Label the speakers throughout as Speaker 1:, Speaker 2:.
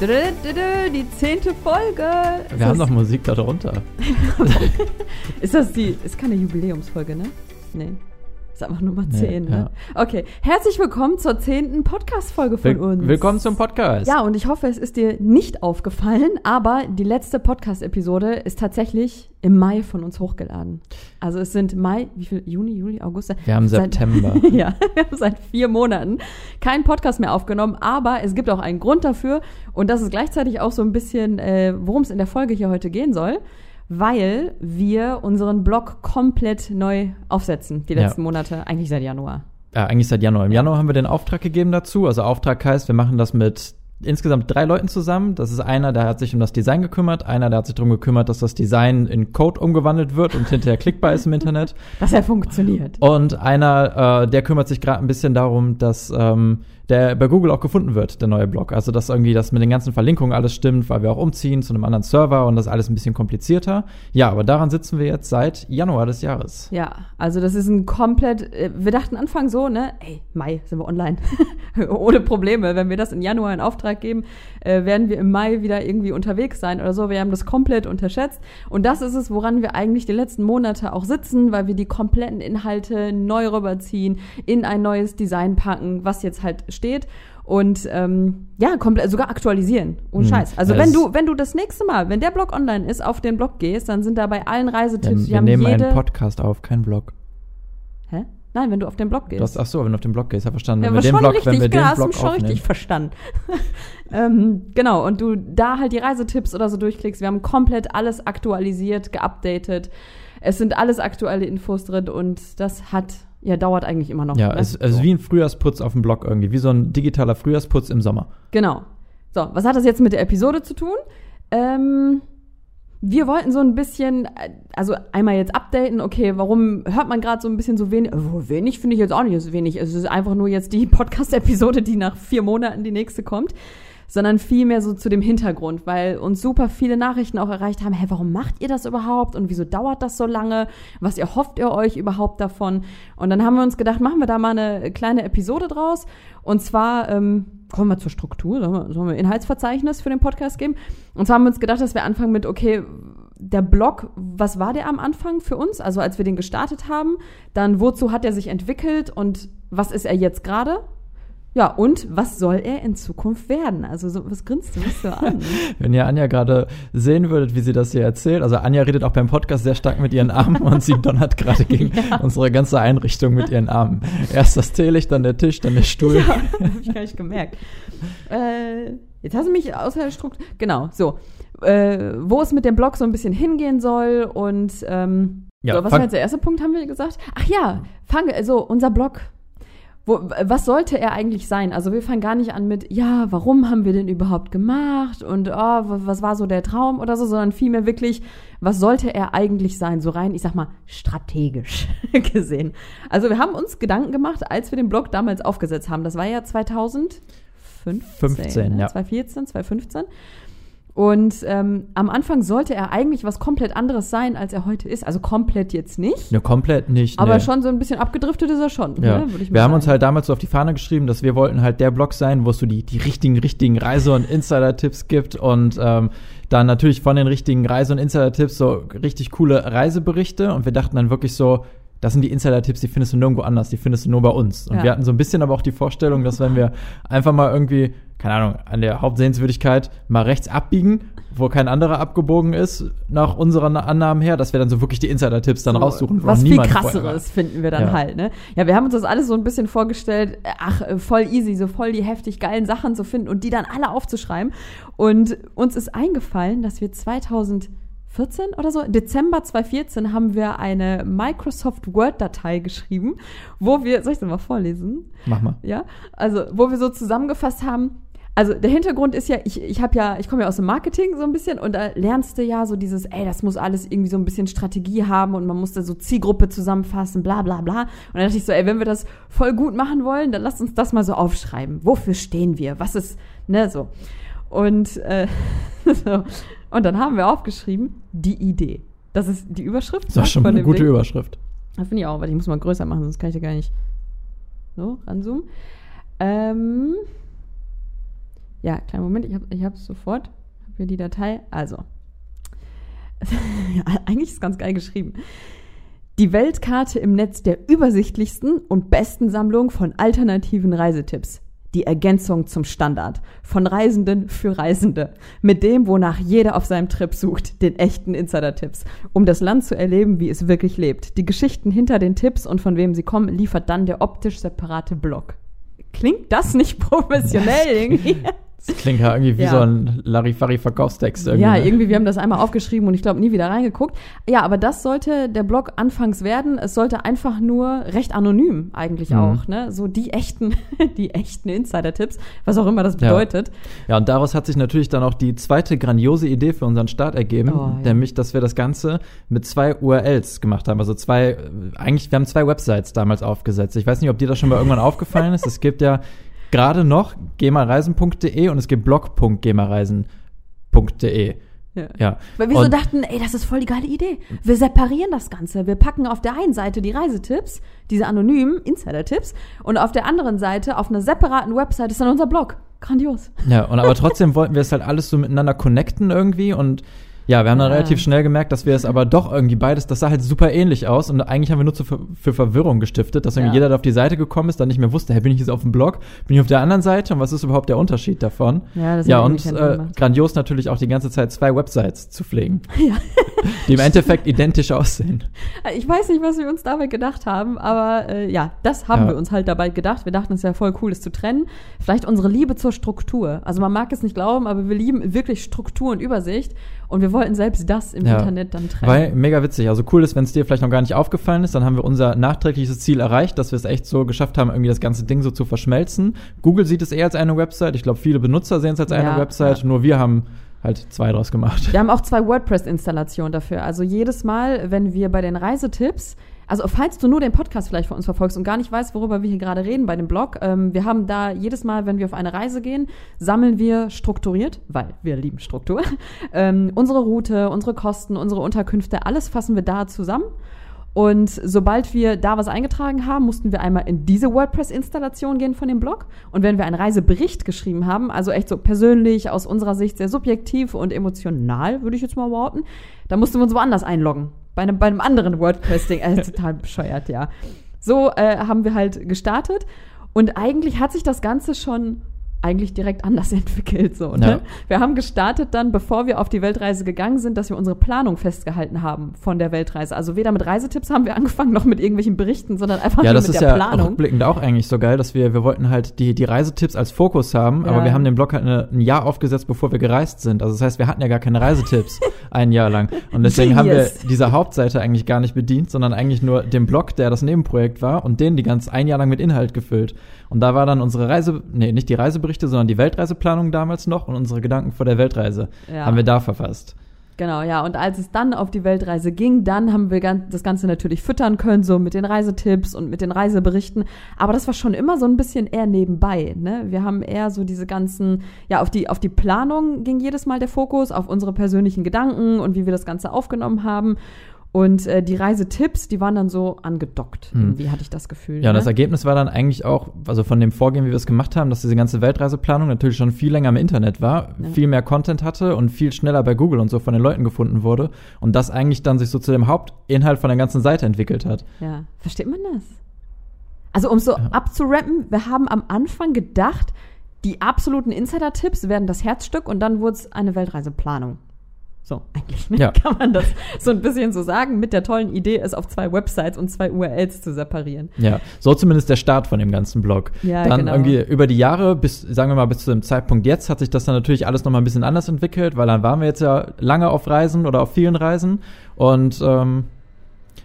Speaker 1: Die zehnte Folge.
Speaker 2: Wir haben noch Musik da drunter.
Speaker 1: ist das die. Ist keine Jubiläumsfolge, ne? Nee. Ist einfach Nummer 10, nee, ne? Ja. Okay. Herzlich willkommen zur zehnten Podcast-Folge von
Speaker 2: Will
Speaker 1: uns.
Speaker 2: Willkommen zum Podcast.
Speaker 1: Ja, und ich hoffe, es ist dir nicht aufgefallen, aber die letzte Podcast-Episode ist tatsächlich im Mai von uns hochgeladen. Also es sind Mai, wie viel? Juni, Juli, August?
Speaker 2: Wir haben seit, September.
Speaker 1: ja, wir haben seit vier Monaten keinen Podcast mehr aufgenommen, aber es gibt auch einen Grund dafür und das ist gleichzeitig auch so ein bisschen, äh, worum es in der Folge hier heute gehen soll weil wir unseren Blog komplett neu aufsetzen, die letzten ja. Monate, eigentlich seit Januar.
Speaker 2: Ja, eigentlich seit Januar. Im Januar haben wir den Auftrag gegeben dazu. Also Auftrag heißt, wir machen das mit insgesamt drei Leuten zusammen. Das ist einer, der hat sich um das Design gekümmert, einer, der hat sich darum gekümmert, dass das Design in Code umgewandelt wird und hinterher klickbar ist im Internet.
Speaker 1: Dass er funktioniert.
Speaker 2: Und einer, äh, der kümmert sich gerade ein bisschen darum, dass ähm, der bei Google auch gefunden wird, der neue Blog. Also, dass irgendwie das mit den ganzen Verlinkungen alles stimmt, weil wir auch umziehen zu einem anderen Server und das alles ein bisschen komplizierter. Ja, aber daran sitzen wir jetzt seit Januar des Jahres.
Speaker 1: Ja, also das ist ein komplett, äh, wir dachten Anfang so, ne, ey, Mai sind wir online. Ohne Probleme. Wenn wir das in Januar in Auftrag geben, äh, werden wir im Mai wieder irgendwie unterwegs sein oder so. Wir haben das komplett unterschätzt. Und das ist es, woran wir eigentlich die letzten Monate auch sitzen, weil wir die kompletten Inhalte neu rüberziehen, in ein neues Design packen, was jetzt halt steht und ähm, ja, komplett sogar aktualisieren. Oh mhm. Scheiß. Also wenn du wenn du das nächste Mal, wenn der Blog online ist, auf den Blog gehst, dann sind da bei allen Reisetipps.
Speaker 2: Ähm, wir nehmen einen Podcast auf, kein Blog.
Speaker 1: Hä? Nein, wenn du auf den Blog gehst.
Speaker 2: hast, ach so, wenn du auf den Blog gehst, ja verstanden.
Speaker 1: Ja,
Speaker 2: wenn wir
Speaker 1: den
Speaker 2: Blog,
Speaker 1: richtig,
Speaker 2: wenn wir
Speaker 1: genau,
Speaker 2: den Blog
Speaker 1: hast du schon richtig verstanden. ähm, genau, und du da halt die Reisetipps oder so durchklickst. Wir haben komplett alles aktualisiert, geupdatet. Es sind alles aktuelle Infos drin und das hat ja, dauert eigentlich immer noch.
Speaker 2: Ja, ne? es, ist wie ein Frühjahrsputz auf dem Blog irgendwie, wie so ein digitaler Frühjahrsputz im Sommer.
Speaker 1: Genau. So, was hat das jetzt mit der Episode zu tun? Ähm, wir wollten so ein bisschen, also einmal jetzt updaten, okay, warum hört man gerade so ein bisschen so wenig? Also wenig finde ich jetzt auch nicht so wenig. Es ist einfach nur jetzt die Podcast-Episode, die nach vier Monaten die nächste kommt sondern vielmehr so zu dem Hintergrund, weil uns super viele Nachrichten auch erreicht haben, hä, warum macht ihr das überhaupt und wieso dauert das so lange? Was erhofft ihr euch überhaupt davon? Und dann haben wir uns gedacht, machen wir da mal eine kleine Episode draus. Und zwar, ähm, kommen wir zur Struktur, sollen wir ein Inhaltsverzeichnis für den Podcast geben? Und zwar haben wir uns gedacht, dass wir anfangen mit, okay, der Blog, was war der am Anfang für uns? Also als wir den gestartet haben, dann wozu hat er sich entwickelt und was ist er jetzt gerade? Ja, und was soll er in Zukunft werden? Also, so, was grinst du mich so an?
Speaker 2: Wenn ihr Anja gerade sehen würdet, wie sie das hier erzählt, also Anja redet auch beim Podcast sehr stark mit ihren Armen und sie donnert gerade gegen ja. unsere ganze Einrichtung mit ihren Armen. Erst das Teelicht, dann der Tisch, dann der Stuhl. Ja,
Speaker 1: hab ich gar nicht gemerkt. Äh, jetzt hast du mich außer der Struktur. Genau, so. Äh, wo es mit dem Blog so ein bisschen hingehen soll und ähm, ja, so, was war jetzt der erste Punkt, haben wir gesagt? Ach ja, fange, also unser Blog wo, was sollte er eigentlich sein? Also wir fangen gar nicht an mit, ja, warum haben wir den überhaupt gemacht und oh, was war so der Traum oder so, sondern vielmehr wirklich, was sollte er eigentlich sein? So rein, ich sag mal, strategisch gesehen. Also wir haben uns Gedanken gemacht, als wir den Blog damals aufgesetzt haben. Das war ja 2015, 15, ne? ja. 2014, 2015. Und ähm, am Anfang sollte er eigentlich was komplett anderes sein, als er heute ist. Also komplett jetzt nicht.
Speaker 2: Ja, komplett nicht.
Speaker 1: Aber nee. schon so ein bisschen abgedriftet ist er schon.
Speaker 2: Ja. Ne, wir sagen. haben uns halt damals so auf die Fahne geschrieben, dass wir wollten halt der Blog sein, wo es so die, die richtigen, richtigen Reise- und Insider-Tipps gibt und ähm, dann natürlich von den richtigen Reise- und Insider-Tipps so richtig coole Reiseberichte. Und wir dachten dann wirklich so, das sind die Insider-Tipps, die findest du nirgendwo anders, die findest du nur bei uns. Und ja. wir hatten so ein bisschen aber auch die Vorstellung, dass wenn wir einfach mal irgendwie keine Ahnung, an der Hauptsehenswürdigkeit mal rechts abbiegen, wo kein anderer abgebogen ist, nach unseren Annahmen her, dass wir dann so wirklich die Insider-Tipps dann so, raussuchen.
Speaker 1: Was viel krasseres finden wir dann ja. halt, ne? Ja, wir haben uns das alles so ein bisschen vorgestellt, ach, voll easy, so voll die heftig geilen Sachen zu finden und die dann alle aufzuschreiben. Und uns ist eingefallen, dass wir 2000 14 oder so, Dezember 2014 haben wir eine Microsoft Word-Datei geschrieben, wo wir, soll ich das mal vorlesen?
Speaker 2: Mach mal.
Speaker 1: Ja, also wo wir so zusammengefasst haben, also der Hintergrund ist ja, ich, ich habe ja, ich komme ja aus dem Marketing so ein bisschen und da lernst du ja so dieses, ey, das muss alles irgendwie so ein bisschen Strategie haben und man muss da so Zielgruppe zusammenfassen, bla bla bla. Und dann dachte ich so, ey, wenn wir das voll gut machen wollen, dann lass uns das mal so aufschreiben. Wofür stehen wir? Was ist, ne, so. Und, äh, so. und dann haben wir aufgeschrieben, die Idee. Das ist die Überschrift.
Speaker 2: Das ist schon mal eine gute Ding. Überschrift.
Speaker 1: Das finde ich auch, weil ich muss mal größer machen, sonst kann ich ja gar nicht so ranzoomen. Ähm, Ja, kleinen Moment, ich habe ich es sofort. Habe hier die Datei. Also. ja, eigentlich ist es ganz geil geschrieben. Die Weltkarte im Netz der übersichtlichsten und besten Sammlung von alternativen Reisetipps. Die Ergänzung zum Standard. Von Reisenden für Reisende. Mit dem, wonach jeder auf seinem Trip sucht. Den echten Insider-Tipps. Um das Land zu erleben, wie es wirklich lebt. Die Geschichten hinter den Tipps und von wem sie kommen, liefert dann der optisch separate Blog. Klingt das nicht professionell irgendwie?
Speaker 2: Das klingt ja irgendwie wie
Speaker 1: Ja.
Speaker 2: so ein Larifari-Verkaufstext irgendwie.
Speaker 1: Ja,
Speaker 2: ne?
Speaker 1: irgendwie, wir haben das einmal aufgeschrieben und ich glaube nie wieder reingeguckt. Ja, aber das sollte der Blog anfangs werden. Es sollte einfach nur recht anonym eigentlich
Speaker 2: Mhm.
Speaker 1: auch, ne? So die echten, die echten Insider-Tipps, was auch immer das
Speaker 2: Ja.
Speaker 1: bedeutet.
Speaker 2: Ja, und daraus hat sich natürlich dann auch die zweite grandiose Idee für unseren Start ergeben,
Speaker 1: Oh, ja.
Speaker 2: nämlich, dass wir das Ganze mit zwei URLs gemacht haben. Also zwei, äh, eigentlich, wir haben zwei Websites damals aufgesetzt. Ich weiß nicht, ob dir das schon mal irgendwann aufgefallen ist. Es gibt ja gerade noch gemareisen.de und es gibt blog.gemareisen.de.
Speaker 1: Ja.
Speaker 2: Ja.
Speaker 1: Weil wir so
Speaker 2: Und-
Speaker 1: dachten, ey, das ist voll die geile Idee. Wir separieren das Ganze. Wir packen auf der einen Seite die Reisetipps, diese anonymen Insider-Tipps, und auf der anderen Seite, auf einer separaten Website, ist dann unser Blog. Grandios.
Speaker 2: Ja, und aber trotzdem wollten wir es halt alles so miteinander connecten irgendwie und ja, wir haben dann
Speaker 1: Ja.
Speaker 2: relativ schnell gemerkt, dass wir es aber doch irgendwie beides, das sah halt super ähnlich aus und eigentlich haben wir nur zu, für Verwirrung gestiftet, dass irgendwie
Speaker 1: Ja.
Speaker 2: jeder, der auf die Seite gekommen ist, dann nicht mehr wusste, hey, bin ich jetzt auf dem Blog, bin ich auf der anderen Seite und was ist überhaupt der Unterschied davon?
Speaker 1: Ja, das
Speaker 2: Ja, und äh, grandios natürlich auch die ganze Zeit zwei Websites zu pflegen,
Speaker 1: Ja.
Speaker 2: die im Endeffekt identisch aussehen.
Speaker 1: Ich weiß nicht, was wir uns dabei gedacht haben, aber äh, ja, das haben
Speaker 2: Ja.
Speaker 1: wir uns halt dabei gedacht. Wir dachten, es wäre voll cool, das zu trennen. Vielleicht unsere Liebe zur Struktur. Also man mag es nicht glauben, aber wir lieben wirklich Struktur und Übersicht. Und wir wollten selbst das im
Speaker 2: Ja.
Speaker 1: Internet dann trennen.
Speaker 2: Weil mega witzig. Also cool ist, wenn es dir vielleicht noch gar nicht aufgefallen ist, dann haben wir unser nachträgliches Ziel erreicht, dass wir es echt so geschafft haben, irgendwie das ganze Ding so zu verschmelzen. Google sieht es eher als eine Website. Ich glaube, viele Benutzer sehen es als eine
Speaker 1: Ja,
Speaker 2: Website.
Speaker 1: ja.
Speaker 2: Nur wir haben halt zwei draus gemacht.
Speaker 1: Wir haben auch zwei WordPress-Installationen dafür. Also jedes Mal, wenn wir bei den Reisetipps, also falls du nur den Podcast vielleicht von uns verfolgst und gar nicht weißt, worüber wir hier gerade reden bei dem Blog, ähm, wir haben da jedes Mal, wenn wir auf eine Reise gehen, sammeln wir strukturiert, weil wir lieben Struktur, ähm, unsere Route, unsere Kosten, unsere Unterkünfte, alles fassen wir da zusammen. Und sobald wir da was eingetragen haben, mussten wir einmal in diese WordPress-Installation gehen von dem Blog. Und wenn wir einen Reisebericht geschrieben haben, also echt so persönlich, aus unserer Sicht sehr subjektiv und emotional, würde ich jetzt mal behaupten, dann mussten wir uns woanders einloggen. Bei einem, bei einem anderen WordPress-Ding. Äh, total bescheuert, ja. So äh, haben wir halt gestartet. Und eigentlich hat sich das Ganze schon eigentlich direkt anders entwickelt. So, ne?
Speaker 2: Ja.
Speaker 1: Wir haben gestartet dann, bevor wir auf die Weltreise gegangen sind, dass wir unsere Planung festgehalten haben von der Weltreise. Also weder mit Reisetipps haben wir angefangen, noch mit irgendwelchen Berichten, sondern einfach
Speaker 2: Ja,
Speaker 1: nur
Speaker 2: das
Speaker 1: mit
Speaker 2: ist
Speaker 1: der
Speaker 2: ja
Speaker 1: Planung.
Speaker 2: rückblickend auch eigentlich so geil, dass wir, wir wollten halt die, die Reisetipps als Fokus haben,
Speaker 1: Ja.
Speaker 2: aber wir haben den Blog halt eine, ein Jahr aufgesetzt, bevor wir gereist sind. Also das heißt, wir hatten ja gar keine Reisetipps ein Jahr lang. Und deswegen haben wir diese Hauptseite eigentlich gar nicht bedient, sondern eigentlich nur den Blog, der das Nebenprojekt war und den die ganz ein Jahr lang mit Inhalt gefüllt. Und da war dann unsere Reise, nee, nicht die Reiseberichte, sondern die Weltreiseplanung damals noch und unsere Gedanken vor der Weltreise
Speaker 1: Ja.
Speaker 2: haben wir da verfasst.
Speaker 1: Genau, ja. Und als es dann auf die Weltreise ging, dann haben wir das Ganze natürlich füttern können, so mit den Reisetipps und mit den Reiseberichten. Aber das war schon immer so ein bisschen eher nebenbei. Ne? Wir haben eher so diese ganzen, ja, auf die, auf die Planung ging jedes Mal der Fokus, auf unsere persönlichen Gedanken und wie wir das Ganze aufgenommen haben. Und äh, die Reisetipps, die waren dann so angedockt.
Speaker 2: Hm.
Speaker 1: Irgendwie hatte ich das Gefühl.
Speaker 2: Ja, und
Speaker 1: ne?
Speaker 2: das Ergebnis war dann eigentlich auch, also von dem Vorgehen, wie wir es gemacht haben, dass diese ganze Weltreiseplanung natürlich schon viel länger im Internet war,
Speaker 1: Ja.
Speaker 2: viel mehr Content hatte und viel schneller bei Google und so von den Leuten gefunden wurde und das eigentlich dann sich so zu dem Hauptinhalt von der ganzen Seite entwickelt hat.
Speaker 1: Ja, versteht man das? Also um so
Speaker 2: Ja.
Speaker 1: abzurappen, wir haben am Anfang gedacht, die absoluten Insider-Tipps werden das Herzstück und dann wurde es eine Weltreiseplanung. So, eigentlich ne?
Speaker 2: Ja.
Speaker 1: kann man das so ein bisschen so sagen, mit der tollen Idee, es auf zwei Websites und zwei URLs zu separieren.
Speaker 2: Ja, so zumindest der Start von dem ganzen Blog.
Speaker 1: Ja,
Speaker 2: dann
Speaker 1: genau.
Speaker 2: irgendwie über die Jahre, bis, sagen wir mal, bis zu dem Zeitpunkt jetzt, hat sich das dann natürlich alles nochmal ein bisschen anders entwickelt, weil dann waren wir jetzt ja lange auf Reisen oder auf vielen Reisen und ähm,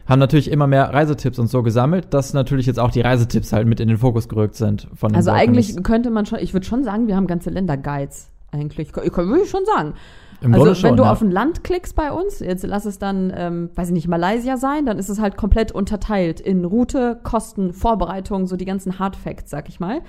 Speaker 2: haben natürlich immer mehr Reisetipps und so gesammelt, dass natürlich jetzt auch die Reisetipps halt mit in den Fokus gerückt sind von
Speaker 1: Also eigentlich könnte man schon, ich würde schon sagen, wir haben ganze Länderguides eigentlich. Ich, würde ich schon sagen.
Speaker 2: Im
Speaker 1: also
Speaker 2: schon,
Speaker 1: wenn du
Speaker 2: ja.
Speaker 1: auf ein Land klickst bei uns, jetzt lass es dann, ähm, weiß ich nicht, Malaysia sein, dann ist es halt komplett unterteilt in Route, Kosten, Vorbereitung, so die ganzen Hard Facts, sag ich mal.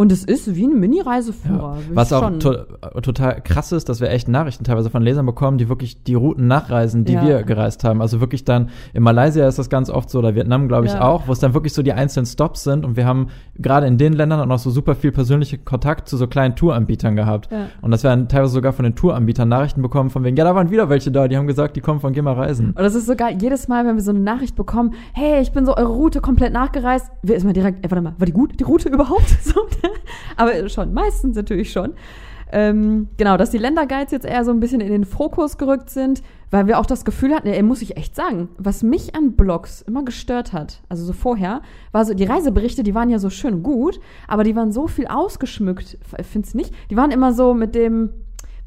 Speaker 1: Und es ist wie ein Mini-Reiseführer.
Speaker 2: Ja. Was auch to total krass ist, dass wir echt Nachrichten teilweise von Lesern bekommen, die wirklich die Routen nachreisen, die
Speaker 1: Ja.
Speaker 2: wir gereist haben. Also wirklich dann, in Malaysia ist das ganz oft so, oder Vietnam, glaube ich,
Speaker 1: Ja.
Speaker 2: auch, wo es dann wirklich so die einzelnen Stops sind. Und wir haben gerade in den Ländern auch noch so super viel persönliche Kontakt zu so kleinen Touranbietern gehabt. Und dass wir dann teilweise sogar von den Touranbietern Nachrichten bekommen, von wegen, ja, da waren wieder welche da, die haben gesagt, die kommen von Geh mal reisen.
Speaker 1: Und das ist so geil, jedes Mal, wenn wir so eine Nachricht bekommen, hey, ich bin so eure Route komplett nachgereist, wir ist mal direkt, ey, warte mal, war die gut, die Route überhaupt? So, aber schon, meistens natürlich schon. Ähm, genau, dass die Länderguides jetzt eher so ein bisschen in den Fokus gerückt sind, weil wir auch das Gefühl hatten, ey, muss ich echt sagen, was mich an Blogs immer gestört hat, also so vorher, war so, die Reiseberichte, die waren ja so schön gut, aber die waren so viel ausgeschmückt, findest du nicht? Die waren immer so mit dem,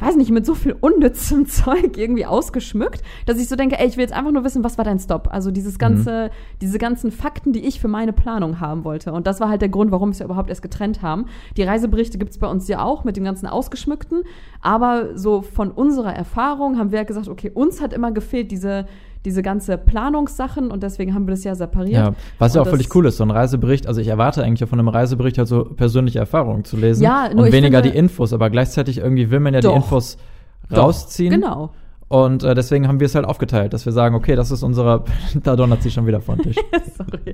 Speaker 1: weiß nicht, mit so viel unnützem Zeug irgendwie ausgeschmückt, dass ich so denke, ey, ich will jetzt einfach nur wissen, was war dein Stop? Also dieses ganze, diese ganzen Fakten, die ich für meine Planung haben wollte. Und das war halt der Grund, warum wir es ja überhaupt erst getrennt haben. Die Reiseberichte gibt's bei uns ja auch mit dem ganzen Ausgeschmückten. Aber so von unserer Erfahrung haben wir ja gesagt, okay, uns hat immer gefehlt diese, diese ganze Planungssachen und deswegen haben wir das ja separiert.
Speaker 2: Ja, was ja
Speaker 1: Und
Speaker 2: auch völlig cool ist, so ein Reisebericht, also ich erwarte eigentlich von einem Reisebericht halt so persönliche Erfahrungen zu lesen
Speaker 1: Ja, nur
Speaker 2: und weniger
Speaker 1: finde-
Speaker 2: die Infos, aber gleichzeitig irgendwie will man ja
Speaker 1: Doch.
Speaker 2: die Infos
Speaker 1: Doch,
Speaker 2: rausziehen.
Speaker 1: Genau.
Speaker 2: Und äh, deswegen haben wir es halt aufgeteilt, dass wir sagen, okay, das ist unsere, da donnert sie schon wieder von Tisch.
Speaker 1: Sorry.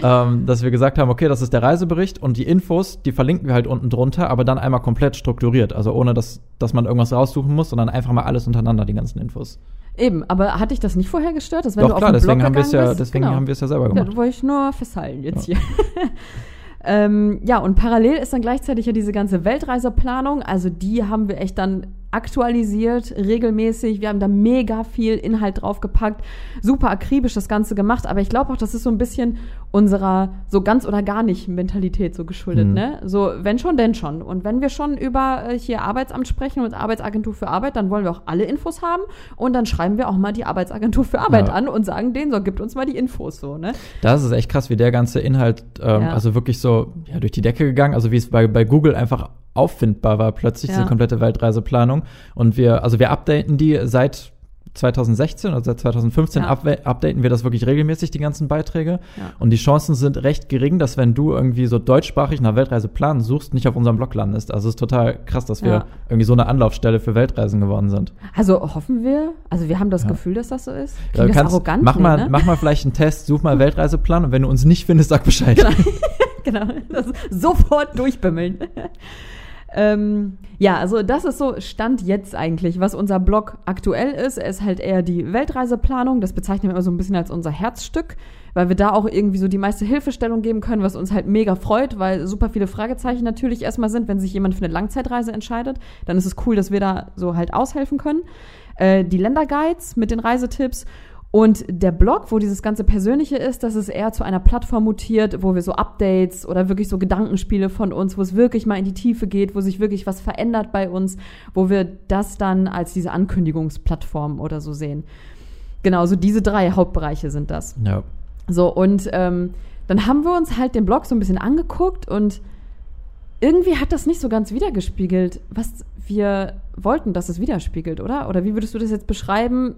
Speaker 2: ähm, dass wir gesagt haben, okay, das ist der Reisebericht und die Infos, die verlinken wir halt unten drunter, aber dann einmal komplett strukturiert. Also ohne, dass, dass man irgendwas raussuchen muss, sondern einfach mal alles untereinander, die ganzen Infos.
Speaker 1: Eben, aber hat dich das nicht vorher gestört, dass wenn
Speaker 2: Doch
Speaker 1: du auf
Speaker 2: klar,
Speaker 1: den
Speaker 2: deswegen
Speaker 1: Blog
Speaker 2: haben wir es
Speaker 1: gegangen
Speaker 2: ja,
Speaker 1: bist?
Speaker 2: deswegen
Speaker 1: Genau.
Speaker 2: haben wir es ja selber
Speaker 1: Ja,
Speaker 2: gemacht.
Speaker 1: das wollte ich nur festhalten jetzt hier. ähm, ja, und parallel ist dann gleichzeitig ja diese ganze Weltreiseplanung. Also die haben wir echt dann aktualisiert, regelmäßig. Wir haben da mega viel Inhalt draufgepackt, super akribisch das Ganze gemacht. Aber ich glaube auch, das ist so ein bisschen unserer so ganz oder gar nicht Mentalität so geschuldet.
Speaker 2: Mhm.
Speaker 1: Ne? So, wenn schon, denn schon. Und wenn wir schon über äh, hier Arbeitsamt sprechen und Arbeitsagentur für Arbeit, dann wollen wir auch alle Infos haben. Und dann schreiben wir auch mal die Arbeitsagentur für Arbeit
Speaker 2: Ja.
Speaker 1: an und sagen denen so, gibt uns mal die Infos so, ne?
Speaker 2: Das ist echt krass, wie der ganze Inhalt, ähm,
Speaker 1: Ja.
Speaker 2: also wirklich so ja, durch die Decke gegangen, also wie es bei, bei Google einfach auffindbar war plötzlich, diese komplette Weltreiseplanung. Und wir, also wir updaten die seit 2016 oder seit 2015
Speaker 1: Ja.
Speaker 2: updaten wir das wirklich regelmäßig, die ganzen Beiträge.
Speaker 1: Ja.
Speaker 2: Und die Chancen sind recht gering, dass wenn du irgendwie so deutschsprachig nach Weltreiseplanen suchst, nicht auf unserem Blog landest. Also es ist total krass, dass wir
Speaker 1: Ja.
Speaker 2: irgendwie so eine Anlaufstelle für Weltreisen geworden sind.
Speaker 1: Also hoffen wir, also wir haben das. Gefühl, dass das so ist. Klingt das
Speaker 2: kannst-
Speaker 1: arrogant?
Speaker 2: mach,
Speaker 1: Nee,
Speaker 2: mal,
Speaker 1: ne?
Speaker 2: mach mal vielleicht einen Test, such mal Weltreiseplan und wenn du uns nicht findest, sag Bescheid.
Speaker 1: genau, das sofort durchbimmeln. Ähm, ja, also das ist so Stand jetzt eigentlich, was unser Blog aktuell ist. Er ist halt eher die Weltreiseplanung. Das bezeichnen wir immer so ein bisschen als unser Herzstück, weil wir da auch irgendwie so die meiste Hilfestellung geben können, was uns halt mega freut, weil super viele Fragezeichen natürlich erstmal sind, wenn sich jemand für eine Langzeitreise entscheidet. Dann ist es cool, dass wir da so halt aushelfen können. Äh, die Länderguides mit den Reisetipps und der Blog, wo dieses ganze Persönliche ist, das ist eher zu einer Plattform mutiert, wo wir so Updates oder wirklich so Gedankenspiele von uns, wo es wirklich mal in die Tiefe geht, wo sich wirklich was verändert bei uns, wo wir das dann als diese Ankündigungsplattform oder so sehen. Genau, so diese drei Hauptbereiche sind das.
Speaker 2: Ja.
Speaker 1: So, und ähm, dann haben wir uns halt den Blog so ein bisschen angeguckt und irgendwie hat das nicht so ganz wiedergespiegelt, was wir wollten, dass es widerspiegelt, oder? Oder wie würdest du das jetzt beschreiben?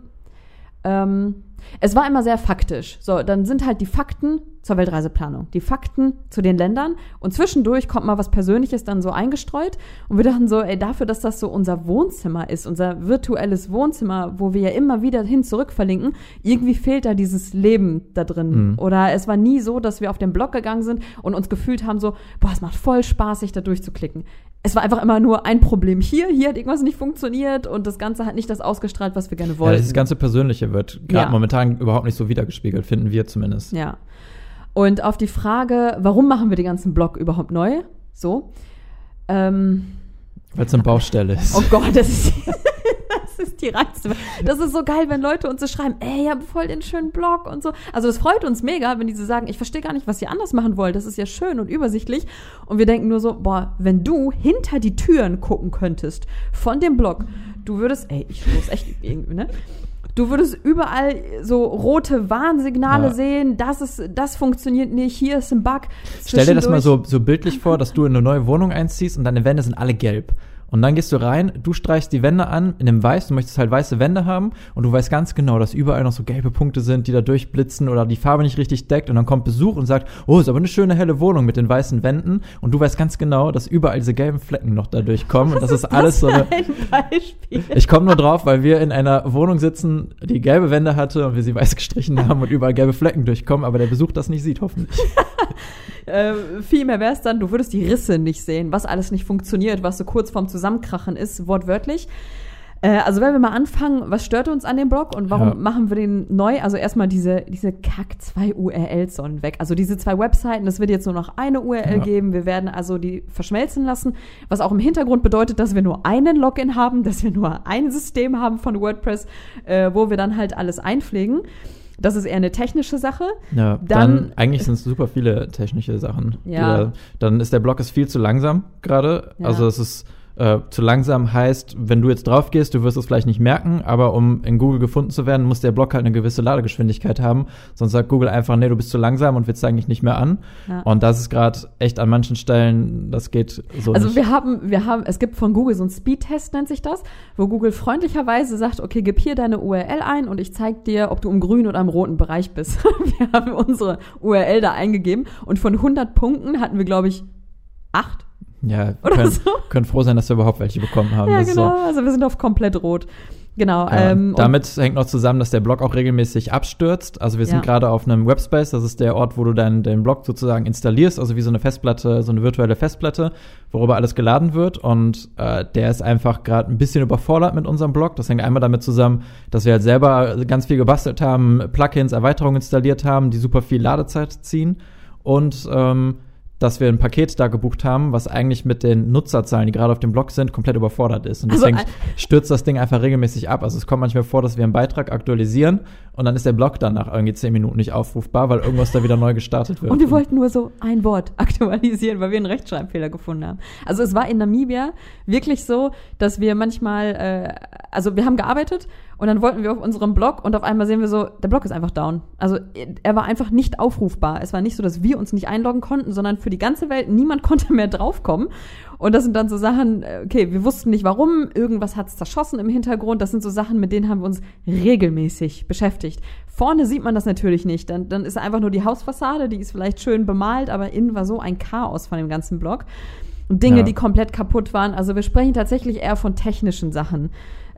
Speaker 1: Ähm, es war immer sehr faktisch. So, dann sind halt die Fakten zur Weltreiseplanung, die Fakten zu den Ländern und zwischendurch kommt mal was Persönliches dann so eingestreut und wir dachten so, ey, dafür, dass das so unser Wohnzimmer ist, unser virtuelles Wohnzimmer, wo wir ja immer wieder hin zurück verlinken, irgendwie fehlt da dieses Leben da drin.
Speaker 2: Mhm.
Speaker 1: Oder es war nie so, dass wir auf den Blog gegangen sind und uns gefühlt haben so, boah, es macht voll Spaß, sich da durchzuklicken. Es war einfach immer nur ein Problem hier, hier hat irgendwas nicht funktioniert und das Ganze hat nicht das ausgestrahlt, was wir gerne
Speaker 2: Ja,
Speaker 1: wollten.
Speaker 2: dieses ganze Persönliche wird gerade
Speaker 1: Ja.
Speaker 2: momentan überhaupt nicht so wiedergespiegelt, finden wir zumindest.
Speaker 1: Ja. Und auf die Frage, warum machen wir den ganzen Blog überhaupt neu? So. Ähm,
Speaker 2: Weil es eine Baustelle ist.
Speaker 1: oh Gott, das ist, das ist die Reizte. Das ist so geil, wenn Leute uns so schreiben, ey, ihr habt voll den schönen Blog und so. Also das freut uns mega, wenn die so sagen, ich verstehe gar nicht, was ihr anders machen wollt. Das ist ja schön und übersichtlich. Und wir denken nur so, boah, wenn du hinter die Türen gucken könntest von dem Blog, du würdest, ey, ich stoß echt irgendwie, ne? Du würdest überall so rote Warnsignale
Speaker 2: Ja.
Speaker 1: sehen, das ist, das funktioniert nicht, hier ist ein Bug.
Speaker 2: Stell dir das mal so, so bildlich vor, dass du in eine neue Wohnung einziehst und deine Wände sind alle gelb. Und dann gehst du rein, du streichst die Wände an in dem Weiß, du möchtest halt weiße Wände haben und du weißt ganz genau, dass überall noch so gelbe Punkte sind, die da durchblitzen oder die Farbe nicht richtig deckt und dann kommt Besuch und sagt, oh, ist aber eine schöne helle Wohnung mit den weißen Wänden und du weißt ganz genau, dass überall diese gelben Flecken noch da durchkommen und das ist alles so eine,
Speaker 1: Ein Beispiel.
Speaker 2: ich komme nur drauf, weil wir in einer Wohnung sitzen, die gelbe Wände hatte und wir sie weiß gestrichen haben und überall gelbe Flecken durchkommen, aber der Besuch das nicht sieht, hoffentlich.
Speaker 1: äh, vielmehr wäre es dann, du würdest die Risse nicht sehen, was alles nicht funktioniert, was so kurz vorm Zusammenkrachen ist, wortwörtlich. Äh, also wenn wir mal anfangen, was stört uns an dem Blog und warum
Speaker 2: Ja.
Speaker 1: machen wir den neu? Also erstmal diese, diese Kack zwei URLs sollen weg. Also diese zwei Webseiten, es wird jetzt nur noch eine URL
Speaker 2: Ja.
Speaker 1: geben. Wir werden also die verschmelzen lassen, was auch im Hintergrund bedeutet, dass wir nur einen Login haben, dass wir nur ein System haben von WordPress, äh, wo wir dann halt alles einpflegen. Das ist eher eine technische Sache.
Speaker 2: Ja, dann,
Speaker 1: Dann-
Speaker 2: eigentlich sind es super viele technische Sachen.
Speaker 1: Ja.
Speaker 2: Da, dann ist der Block ist viel zu langsam gerade.
Speaker 1: Ja.
Speaker 2: Also es ist äh, zu langsam heißt, wenn du jetzt drauf gehst, du wirst es vielleicht nicht merken, aber um in Google gefunden zu werden, muss der Block halt eine gewisse Ladegeschwindigkeit haben. Sonst sagt Google einfach, nee, du bist zu langsam und wir zeigen dich nicht mehr an.
Speaker 1: Ja.
Speaker 2: Und das ist gerade echt an manchen Stellen, das geht so
Speaker 1: Also
Speaker 2: nicht.
Speaker 1: wir haben, wir haben, es gibt von Google so einen Speedtest, nennt sich das, wo Google freundlicherweise sagt, okay, gib hier deine URL ein und ich zeig dir, ob du im grünen oder im roten Bereich bist. wir haben unsere URL da eingegeben und von 100 Punkten hatten wir, glaube ich, acht.
Speaker 2: Ja, können,
Speaker 1: so.
Speaker 2: können froh sein, dass wir überhaupt welche bekommen haben.
Speaker 1: Ja,
Speaker 2: ist so.
Speaker 1: genau. Also wir sind auf komplett rot. Genau.
Speaker 2: Ja,
Speaker 1: ähm,
Speaker 2: damit hängt noch zusammen, dass der Blog auch regelmäßig abstürzt. Also wir sind
Speaker 1: Ja.
Speaker 2: gerade auf einem Webspace, das ist der Ort, wo du deinen den Blog sozusagen installierst, also wie so eine Festplatte, so eine virtuelle Festplatte, worüber alles geladen wird. Und äh, der ist einfach gerade ein bisschen überfordert mit unserem Blog. Das hängt einmal damit zusammen, dass wir halt selber ganz viel gebastelt haben, Plugins, Erweiterungen installiert haben, die super viel Ladezeit ziehen. Und ähm, dass wir ein Paket da gebucht haben, was eigentlich mit den Nutzerzahlen, die gerade auf dem Blog sind, komplett überfordert ist. Und
Speaker 1: Also,
Speaker 2: deswegen
Speaker 1: äh,
Speaker 2: stürzt das Ding einfach regelmäßig ab. Also es kommt manchmal vor, dass wir einen Beitrag aktualisieren und dann ist der Blog dann nach irgendwie zehn Minuten nicht aufrufbar, weil irgendwas da wieder neu gestartet wird.
Speaker 1: Und wir wollten nur so ein Wort aktualisieren, weil wir einen Rechtschreibfehler gefunden haben. Also es war in Namibia wirklich so, dass wir manchmal, äh, also wir haben gearbeitet und dann wollten wir auf unserem Blog und auf einmal sehen wir so, der Blog ist einfach down. Also er war einfach nicht aufrufbar. Es war nicht so, dass wir uns nicht einloggen konnten, sondern für die ganze Welt, niemand konnte mehr draufkommen. Und das sind dann so Sachen, äh, okay, wir wussten nicht warum, irgendwas hat's zerschossen im Hintergrund. Das sind so Sachen, mit denen haben wir uns regelmäßig beschäftigt. Vorne sieht man das natürlich nicht. Dann, dann ist einfach nur die Hausfassade, die ist vielleicht schön bemalt, aber innen war so ein Chaos von dem ganzen Blog. Und Dinge,
Speaker 2: Ja.
Speaker 1: die komplett kaputt waren. Also wir sprechen tatsächlich eher von technischen Sachen,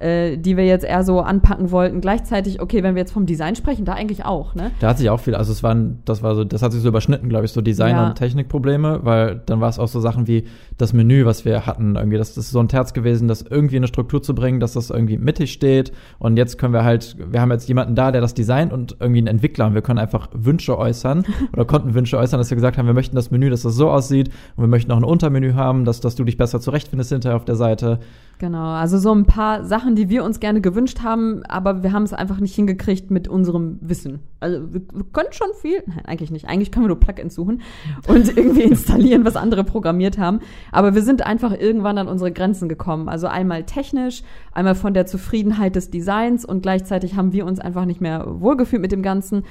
Speaker 1: äh, die wir jetzt eher so anpacken wollten. Gleichzeitig, okay, wenn wir jetzt vom Design sprechen, da eigentlich auch, ne?
Speaker 2: Da hat sich auch viel, also es waren, das war so, das hat sich so überschnitten, glaube ich, so Design-
Speaker 1: Ja.
Speaker 2: und Technikprobleme, weil dann war es auch so Sachen wie das Menü, was wir hatten, irgendwie, das, das ist so ein Terz gewesen, das irgendwie in eine Struktur zu bringen, dass das irgendwie mittig steht. Und jetzt können wir halt, wir haben jetzt jemanden da, der das designt und irgendwie einen Entwickler und wir können einfach Wünsche äußern oder konnten Wünsche äußern, dass wir gesagt haben, wir möchten das Menü, dass das so aussieht und wir möchten auch ein Untermenü haben, dass, dass du dich besser zurechtfindest hinterher auf der Seite.
Speaker 1: Genau, also so ein paar Sachen, die wir uns gerne gewünscht haben, aber wir haben es einfach nicht hingekriegt mit unserem Wissen. Also wir, wir können schon viel, nein, eigentlich nicht. Eigentlich können wir nur Plugins suchen und irgendwie installieren, was andere programmiert haben. Aber wir sind einfach irgendwann an unsere Grenzen gekommen. Also einmal technisch, einmal von der Zufriedenheit des Designs und gleichzeitig haben wir uns einfach nicht mehr wohlgefühlt mit dem Ganzen.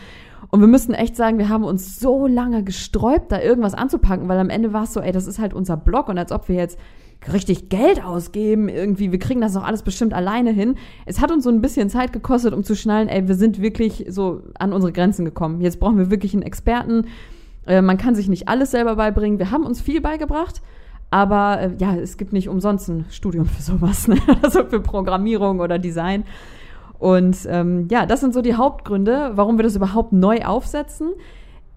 Speaker 1: Und wir müssen echt sagen, wir haben uns so lange gesträubt, da irgendwas anzupacken, weil am Ende war es so, ey, das ist halt unser Blog und als ob wir jetzt richtig Geld ausgeben, irgendwie, wir kriegen das doch alles bestimmt alleine hin. Es hat uns so ein bisschen Zeit gekostet, um zu schnallen, ey, wir sind wirklich so an unsere Grenzen gekommen. Jetzt brauchen wir wirklich einen Experten. Äh, man kann sich nicht alles selber beibringen. Wir haben uns viel beigebracht, aber äh, ja, es gibt nicht umsonst ein Studium für sowas, ne? also für Programmierung oder Design. Und ähm, ja, das sind so die Hauptgründe, warum wir das überhaupt neu aufsetzen.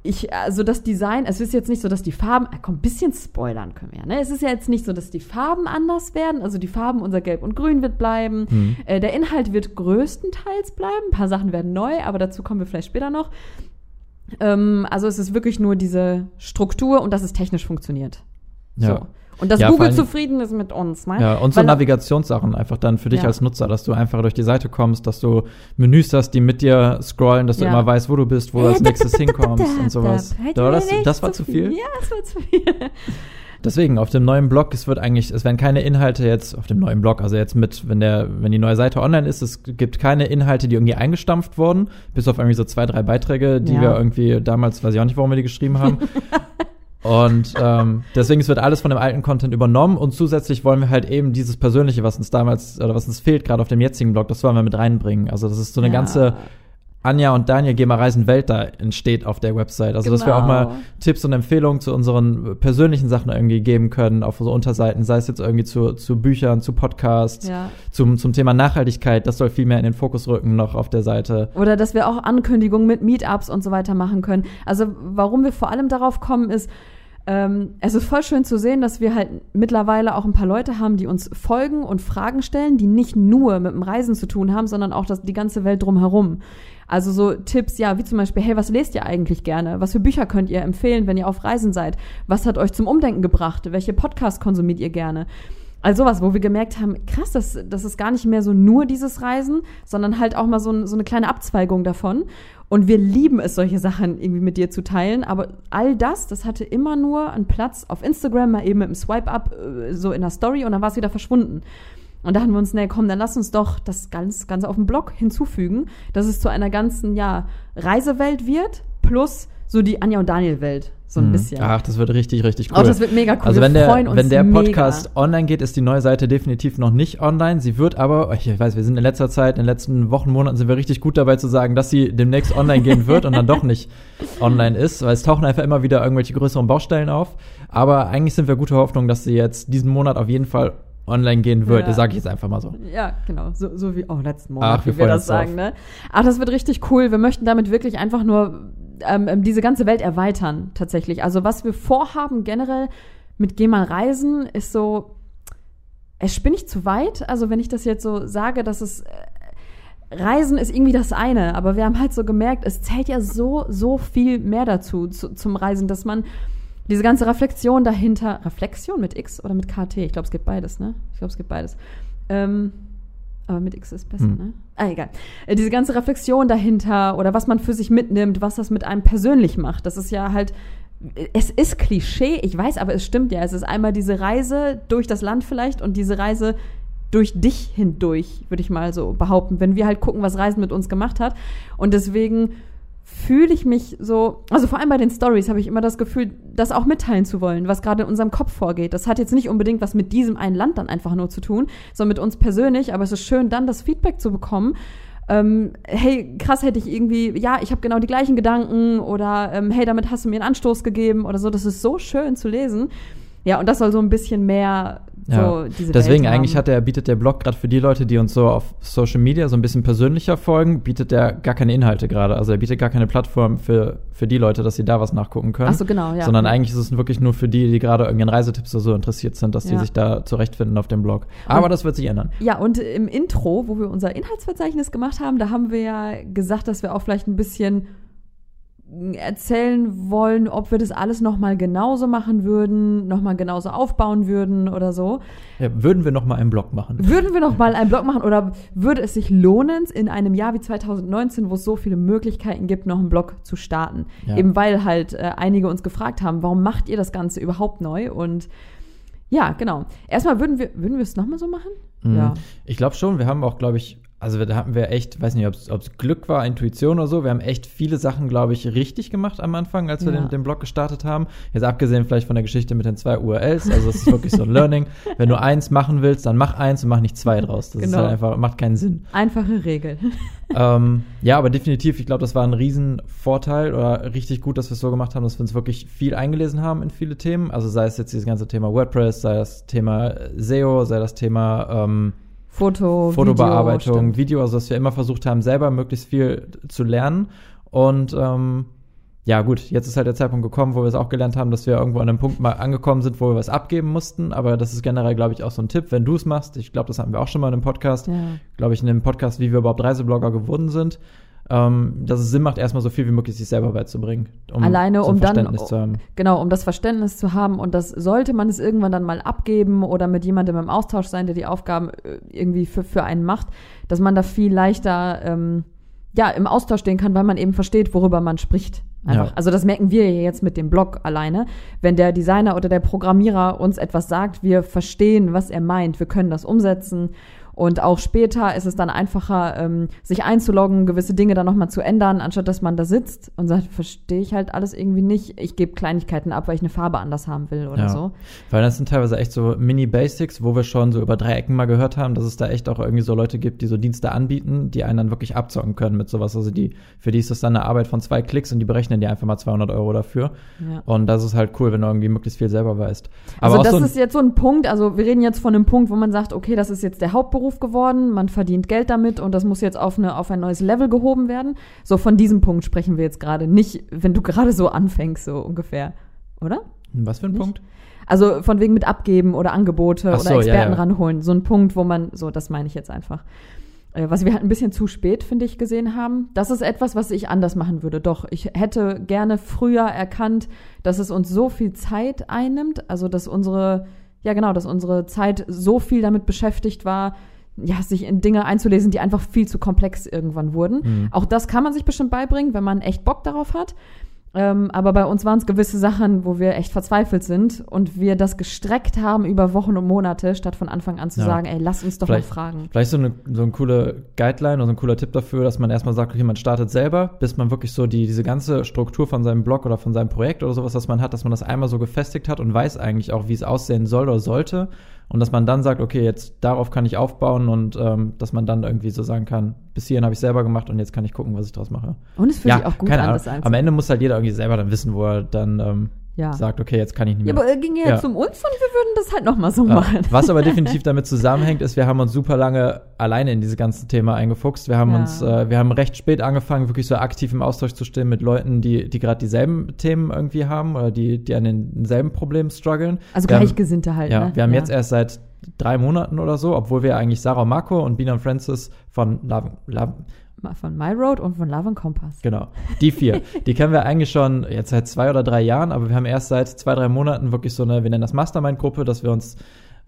Speaker 1: Ich, also das Design, es ist jetzt nicht so, dass die Farben, ah, komm, ein bisschen spoilern können wir ja, ne? Es ist ja jetzt nicht so, dass die Farben anders werden, also die Farben, unser Gelb und Grün wird bleiben.
Speaker 2: Hm.
Speaker 1: Äh, der Inhalt wird größtenteils bleiben, ein paar Sachen werden neu, aber dazu kommen wir vielleicht später noch. Ähm, also es ist wirklich nur diese Struktur und dass es technisch funktioniert.
Speaker 2: Ja.
Speaker 1: So. Und dass
Speaker 2: Ja,
Speaker 1: Google
Speaker 2: allem-
Speaker 1: zufrieden ist mit uns, ne?
Speaker 2: Ja, und so
Speaker 1: Weil-
Speaker 2: Navigationssachen einfach dann für dich
Speaker 1: Ja.
Speaker 2: als Nutzer, dass du einfach durch die Seite kommst, dass du Menüs hast, die mit dir scrollen, dass du immer weißt, wo du bist, wo du als nächstes hinkommst und sowas.
Speaker 1: Da,
Speaker 2: das, das war zu viel.
Speaker 1: Ja, das war zu viel.
Speaker 2: Deswegen, auf dem neuen Blog, es wird eigentlich, es werden keine Inhalte jetzt auf dem neuen Blog, also jetzt mit, wenn der, wenn die neue Seite online ist, es gibt keine Inhalte, die irgendwie eingestampft wurden, bis auf irgendwie so zwei, drei Beiträge, die
Speaker 1: Ja.
Speaker 2: wir irgendwie damals, weiß ich auch nicht, warum wir die geschrieben haben. Und ähm, deswegen wird alles von dem alten Content übernommen und zusätzlich wollen wir halt eben dieses Persönliche, was uns damals oder was uns fehlt, gerade auf dem jetzigen Blog, das wollen wir mit reinbringen. Also das ist so eine
Speaker 1: Ja.
Speaker 2: ganze Anja und Daniel gehen mal reisen Welt da entsteht auf der Website. Also dass wir auch
Speaker 1: Genau.
Speaker 2: mal Tipps und Empfehlungen zu unseren persönlichen Sachen irgendwie geben können auf unsere Unterseiten, sei es jetzt irgendwie zu, zu Büchern, zu Podcasts,
Speaker 1: Ja.
Speaker 2: zum, zum Thema Nachhaltigkeit, das soll viel mehr in den Fokus rücken noch auf der Seite.
Speaker 1: Oder dass wir auch Ankündigungen mit Meetups und so weiter machen können. Also warum wir vor allem darauf kommen, ist, ähm, es ist voll schön zu sehen, dass wir halt mittlerweile auch ein paar Leute haben, die uns folgen und Fragen stellen, die nicht nur mit dem Reisen zu tun haben, sondern auch das, die ganze Welt drumherum. Also so Tipps, ja, wie zum Beispiel, hey, was lest ihr eigentlich gerne? Was für Bücher könnt ihr empfehlen, wenn ihr auf Reisen seid? Was hat euch zum Umdenken gebracht? Welche Podcasts konsumiert ihr gerne? Also sowas, wo wir gemerkt haben, krass, das, das ist gar nicht mehr so nur dieses Reisen, sondern halt auch mal so, so eine kleine Abzweigung davon. Und wir lieben es, solche Sachen irgendwie mit dir zu teilen. Aber all das, das hatte immer nur einen Platz auf Instagram, mal eben mit einem Swipe-Up, äh, so in der Story und dann war es wieder verschwunden. Und da hatten wir uns, nee, komm, dann lass uns doch das ganz, Ganze auf dem Blog hinzufügen, dass es zu einer ganzen, ja, Reisewelt wird, plus so die Anja und Daniel-Welt, so ein
Speaker 2: Mhm.
Speaker 1: bisschen.
Speaker 2: Ach, das wird richtig, richtig cool.
Speaker 1: Oh, das wird mega cool.
Speaker 2: Also
Speaker 1: Wir
Speaker 2: wenn der,
Speaker 1: freuen uns
Speaker 2: wenn der
Speaker 1: mega.
Speaker 2: Podcast online geht, ist die neue Seite definitiv noch nicht online. Sie wird aber, ich weiß, wir sind in letzter Zeit, in den letzten Wochen, Monaten sind wir richtig gut dabei zu sagen, dass sie demnächst online gehen wird und dann doch nicht online ist, weil es tauchen einfach immer wieder irgendwelche größeren Baustellen auf. Aber eigentlich sind wir gute Hoffnung, dass sie jetzt diesen Monat auf jeden Fall online gehen wird.
Speaker 1: Ja.
Speaker 2: Das sage ich jetzt einfach mal so.
Speaker 1: Ja, genau. So, so wie, oh, letzten Monat,
Speaker 2: Ach, wir
Speaker 1: wie wir das sagen, ne? Ach, das wird richtig cool. Wir möchten damit wirklich einfach nur ähm, ähm, diese ganze Welt erweitern, tatsächlich. Also, was wir vorhaben generell mit Geh mal reisen, ist so, es spinne ich zu weit. Also, wenn ich das jetzt so sage, dass es, äh, Reisen ist irgendwie das eine, aber wir haben halt so gemerkt, es zählt ja so, so viel mehr dazu, zu, zum Reisen, dass man diese ganze Reflexion dahinter, Reflexion mit X oder mit KT? Ich glaube, es gibt beides, ne? Ich glaube, es gibt beides. Ähm, aber mit X ist besser,
Speaker 2: Hm.
Speaker 1: ne? Ah, egal. Äh, diese ganze Reflexion dahinter oder was man für sich mitnimmt, was das mit einem persönlich macht, das ist ja halt, es ist Klischee, ich weiß, aber es stimmt ja. Es ist einmal diese Reise durch das Land vielleicht und diese Reise durch dich hindurch, würde ich mal so behaupten, wenn wir halt gucken, was Reisen mit uns gemacht hat. Und deswegen fühle ich mich so, also vor allem bei den Stories habe ich immer das Gefühl, das auch mitteilen zu wollen, was gerade in unserem Kopf vorgeht. Das hat jetzt nicht unbedingt was mit diesem einen Land dann einfach nur zu tun, sondern mit uns persönlich, aber es ist schön, dann das Feedback zu bekommen. Ähm, hey, krass hätte ich irgendwie, ja, ich habe genau die gleichen Gedanken oder ähm, hey, damit hast du mir einen Anstoß gegeben oder so. Das ist so schön zu lesen. Ja, und das soll so ein bisschen mehr
Speaker 2: Ja,
Speaker 1: diese
Speaker 2: deswegen eigentlich hat der, bietet der Blog gerade für die Leute, die uns so auf Social Media so ein bisschen persönlicher folgen, bietet der gar keine Inhalte gerade. Also er bietet gar keine Plattform für, für die Leute, dass sie da was nachgucken können.
Speaker 1: Ach so, genau, ja.
Speaker 2: Sondern eigentlich ist es wirklich nur für die, die gerade irgendeinen Reisetipps oder so interessiert sind, dass die
Speaker 1: Ja.
Speaker 2: sich da zurechtfinden auf dem Blog. Aber
Speaker 1: Und-
Speaker 2: das wird sich ändern.
Speaker 1: Ja, und im Intro, wo wir unser Inhaltsverzeichnis gemacht haben, da haben wir ja gesagt, dass wir auch vielleicht ein bisschen erzählen wollen, ob wir das alles nochmal genauso machen würden, nochmal genauso aufbauen würden oder so.
Speaker 2: Ja, würden wir noch mal einen Blog machen?
Speaker 1: Würden wir noch mal einen Blog machen oder würde es sich lohnen, in einem Jahr wie 2019, wo es so viele Möglichkeiten gibt, noch einen Blog zu starten?
Speaker 2: Ja.
Speaker 1: Eben weil halt äh, einige uns gefragt haben, warum macht ihr das Ganze überhaupt neu? Und ja, genau. Erstmal würden wir, würden wir es nochmal so machen?
Speaker 2: Mhm.
Speaker 1: Ja.
Speaker 2: Ich glaube schon, wir haben auch, glaube ich, also da hatten wir echt, weiß nicht, ob es Glück war, Intuition oder so, wir haben echt viele Sachen, glaube ich, richtig gemacht am Anfang, als wir
Speaker 1: Ja.
Speaker 2: den, den Blog gestartet haben. Jetzt abgesehen vielleicht von der Geschichte mit den zwei URLs, also es ist wirklich so ein Learning. Wenn du eins machen willst, dann mach eins und mach nicht zwei draus. Das ist
Speaker 1: Genau.
Speaker 2: halt einfach, macht keinen Sinn.
Speaker 1: Einfache Regel.
Speaker 2: ähm, ja, aber definitiv, ich glaube, das war ein Riesenvorteil oder richtig gut, dass wir es so gemacht haben, dass wir uns wirklich viel eingelesen haben in viele Themen. Also sei es jetzt dieses ganze Thema WordPress, sei das Thema SEO, sei das Thema ähm,
Speaker 1: Foto,
Speaker 2: Fotobearbeitung,
Speaker 1: Video,
Speaker 2: Video, also dass wir immer versucht haben, selber möglichst viel zu lernen. Und ähm, ja, gut, jetzt ist halt der Zeitpunkt gekommen, wo wir es auch gelernt haben, dass wir irgendwo an einem Punkt mal angekommen sind, wo wir was abgeben mussten. Aber das ist generell, glaube ich, auch so ein Tipp, wenn du es machst. Ich glaube, das hatten wir auch schon mal in einem Podcast.
Speaker 1: Ja.
Speaker 2: Glaube ich, in einem Podcast, wie wir überhaupt Reiseblogger geworden sind. Ähm, dass es Sinn macht, erstmal so viel wie möglich sich selber beizubringen. Um
Speaker 1: Alleine, um dann-
Speaker 2: Verständnis zu haben.
Speaker 1: Genau, um das Verständnis zu haben und das sollte man es irgendwann dann mal abgeben oder mit jemandem im Austausch sein, der die Aufgaben äh, irgendwie für, für einen macht, dass man da viel leichter ähm, ja, im Austausch stehen kann, weil man eben versteht, worüber man spricht.
Speaker 2: Ja.
Speaker 1: Also das merken wir jetzt mit dem Blog alleine. Wenn der Designer oder der Programmierer uns etwas sagt, wir verstehen, was er meint, wir können das umsetzen Und auch später ist es dann einfacher, ähm, sich einzuloggen, gewisse Dinge dann nochmal zu ändern, anstatt dass man da sitzt und sagt, verstehe ich halt alles irgendwie nicht. Ich gebe Kleinigkeiten ab, weil ich eine Farbe anders haben will oder
Speaker 2: Ja.
Speaker 1: so.
Speaker 2: Weil das sind teilweise echt so Mini-Basics, wo wir schon so über drei Ecken mal gehört haben, dass es da echt auch irgendwie so Leute gibt, die so Dienste anbieten, die einen dann wirklich abzocken können mit sowas. Also die, für die ist das dann eine Arbeit von zwei Klicks und die berechnen dir einfach mal 200 Euro dafür.
Speaker 1: Ja.
Speaker 2: Und das ist halt cool, wenn du irgendwie möglichst viel selber weißt.
Speaker 1: Also
Speaker 2: auch
Speaker 1: das
Speaker 2: so
Speaker 1: ist jetzt so ein Punkt, also wir reden jetzt von einem Punkt, wo man sagt, okay, das ist jetzt der Hauptberuf geworden, man verdient Geld damit und das muss jetzt auf, eine, auf ein neues Level gehoben werden. So von diesem Punkt sprechen wir jetzt gerade, nicht wenn du gerade so anfängst, so ungefähr, oder?
Speaker 2: was für ein
Speaker 1: nicht?
Speaker 2: Punkt?
Speaker 1: Also von wegen mit Abgeben oder Angebote
Speaker 2: Ach
Speaker 1: oder
Speaker 2: so, ja,
Speaker 1: Experten
Speaker 2: ja.
Speaker 1: ranholen. So ein Punkt, wo man, so das meine ich jetzt einfach. Äh, Was wir halt ein bisschen zu spät, finde ich, gesehen haben. Das ist etwas, was ich anders machen würde. Doch, ich hätte gerne früher erkannt, dass es uns so viel Zeit einnimmt. Also, dass unsere, ja genau, dass unsere Zeit so viel damit beschäftigt war, ja, sich in Dinge einzulesen, die einfach viel zu komplex irgendwann wurden.
Speaker 2: Mhm.
Speaker 1: Auch das kann man sich bestimmt beibringen, wenn man echt Bock darauf hat. Ähm, aber bei uns waren es gewisse Sachen, wo wir echt verzweifelt sind und wir das gestreckt haben über Wochen und Monate, statt von Anfang an zu
Speaker 2: Ja.
Speaker 1: sagen, ey, lass uns doch
Speaker 2: Vielleicht-
Speaker 1: mal fragen.
Speaker 2: Vielleicht so eine, so eine coole Guideline oder so ein cooler Tipp dafür, dass man erstmal sagt, okay, man startet selber, bis man wirklich so die, diese ganze Struktur von seinem Blog oder von seinem Projekt oder sowas, was man hat, dass man das einmal so gefestigt hat und weiß eigentlich auch, wie es aussehen soll oder sollte. Und dass man dann sagt, okay, jetzt darauf kann ich aufbauen und ähm, dass man dann irgendwie so sagen kann, bis hierhin habe ich selber gemacht und jetzt kann ich gucken, was ich draus mache.
Speaker 1: Und es fühlt sich auch gut
Speaker 2: keine
Speaker 1: an,
Speaker 2: Ahnung.
Speaker 1: das.
Speaker 2: Am Ende muss halt jeder irgendwie selber dann wissen, wo er dann ähm,
Speaker 1: Ja.
Speaker 2: sagt, okay, jetzt kann ich nicht
Speaker 1: Ja,
Speaker 2: mehr.
Speaker 1: aber er ging ja
Speaker 2: Ja.
Speaker 1: jetzt um uns und wir würden das halt nochmal so
Speaker 2: Ja.
Speaker 1: machen.
Speaker 2: Was aber definitiv damit zusammenhängt, ist, wir haben uns super lange alleine in dieses ganze Thema eingefuchst. Wir haben
Speaker 1: Ja.
Speaker 2: uns, äh, wir haben recht spät angefangen, wirklich so aktiv im Austausch zu stehen mit Leuten, die, die gerade dieselben Themen irgendwie haben oder die, die an denselben Problemen strugglen.
Speaker 1: Also
Speaker 2: wir haben,
Speaker 1: Gleichgesinnte halt,
Speaker 2: ja,
Speaker 1: ne?
Speaker 2: wir haben jetzt erst seit drei Monaten oder so, obwohl wir eigentlich Sarah Marco und Bina und Francis von Love, Love,
Speaker 1: Von My Road und von Love and Compass.
Speaker 2: Genau, die vier. die kennen wir eigentlich schon jetzt seit zwei oder drei Jahren, aber wir haben erst seit zwei, drei Monaten wirklich so eine, wir nennen das Mastermind-Gruppe, dass wir uns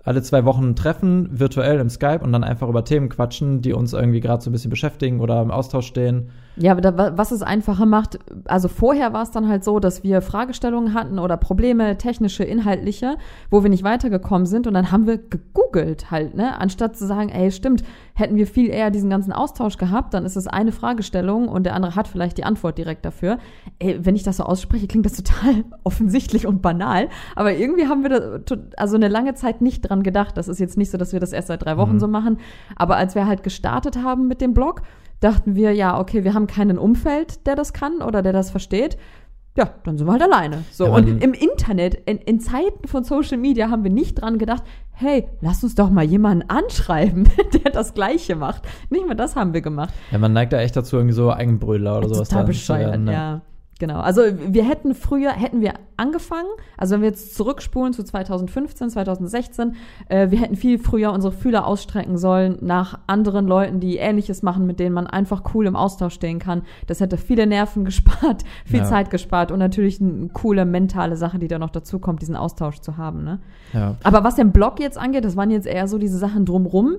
Speaker 2: alle zwei Wochen treffen, virtuell im Skype und dann einfach über Themen quatschen, die uns irgendwie gerade so ein bisschen beschäftigen oder im Austausch stehen.
Speaker 1: Ja, aber da, wa- was es einfacher macht, also vorher war es dann halt so, dass wir Fragestellungen hatten oder Probleme, technische, inhaltliche, wo wir nicht weitergekommen sind und dann haben wir gegoogelt halt, ne, anstatt zu sagen, ey, stimmt, hätten wir viel eher diesen ganzen Austausch gehabt, dann ist es eine Fragestellung und der andere hat vielleicht die Antwort direkt dafür. Ey, wenn ich das so ausspreche, klingt das total offensichtlich und banal, aber irgendwie haben wir da also eine lange Zeit nicht dran gedacht. Das ist jetzt nicht so, dass wir das erst seit drei Wochen
Speaker 2: Mhm.
Speaker 1: so machen, aber als wir halt gestartet haben mit dem Blog, dachten wir, ja, okay, wir haben keinen Umfeld, der das kann oder der das versteht. Ja, dann sind wir halt alleine. So,
Speaker 2: Ja,
Speaker 1: und im Internet, in, in Zeiten von Social Media haben wir nicht dran gedacht, hey, lass uns doch mal jemanden anschreiben, der das Gleiche macht. Nicht mal das haben wir gemacht.
Speaker 2: Ja, man neigt da echt dazu, irgendwie so Eigenbrüller oder sowas
Speaker 1: Total
Speaker 2: zu
Speaker 1: bescheuert,
Speaker 2: werden, ne?
Speaker 1: ja. Genau. Also wir hätten früher, hätten wir angefangen, also wenn wir jetzt zurückspulen zu 2015, 2016, äh, wir hätten viel früher unsere Fühler ausstrecken sollen nach anderen Leuten, die Ähnliches machen, mit denen man einfach cool im Austausch stehen kann. Das hätte viele Nerven gespart, viel
Speaker 2: Ja.
Speaker 1: Zeit gespart und natürlich eine coole mentale Sache, die da noch dazu kommt, diesen Austausch zu haben. Ne?
Speaker 2: Ja.
Speaker 1: Aber was den Blog jetzt angeht, das waren jetzt eher so diese Sachen drumrum.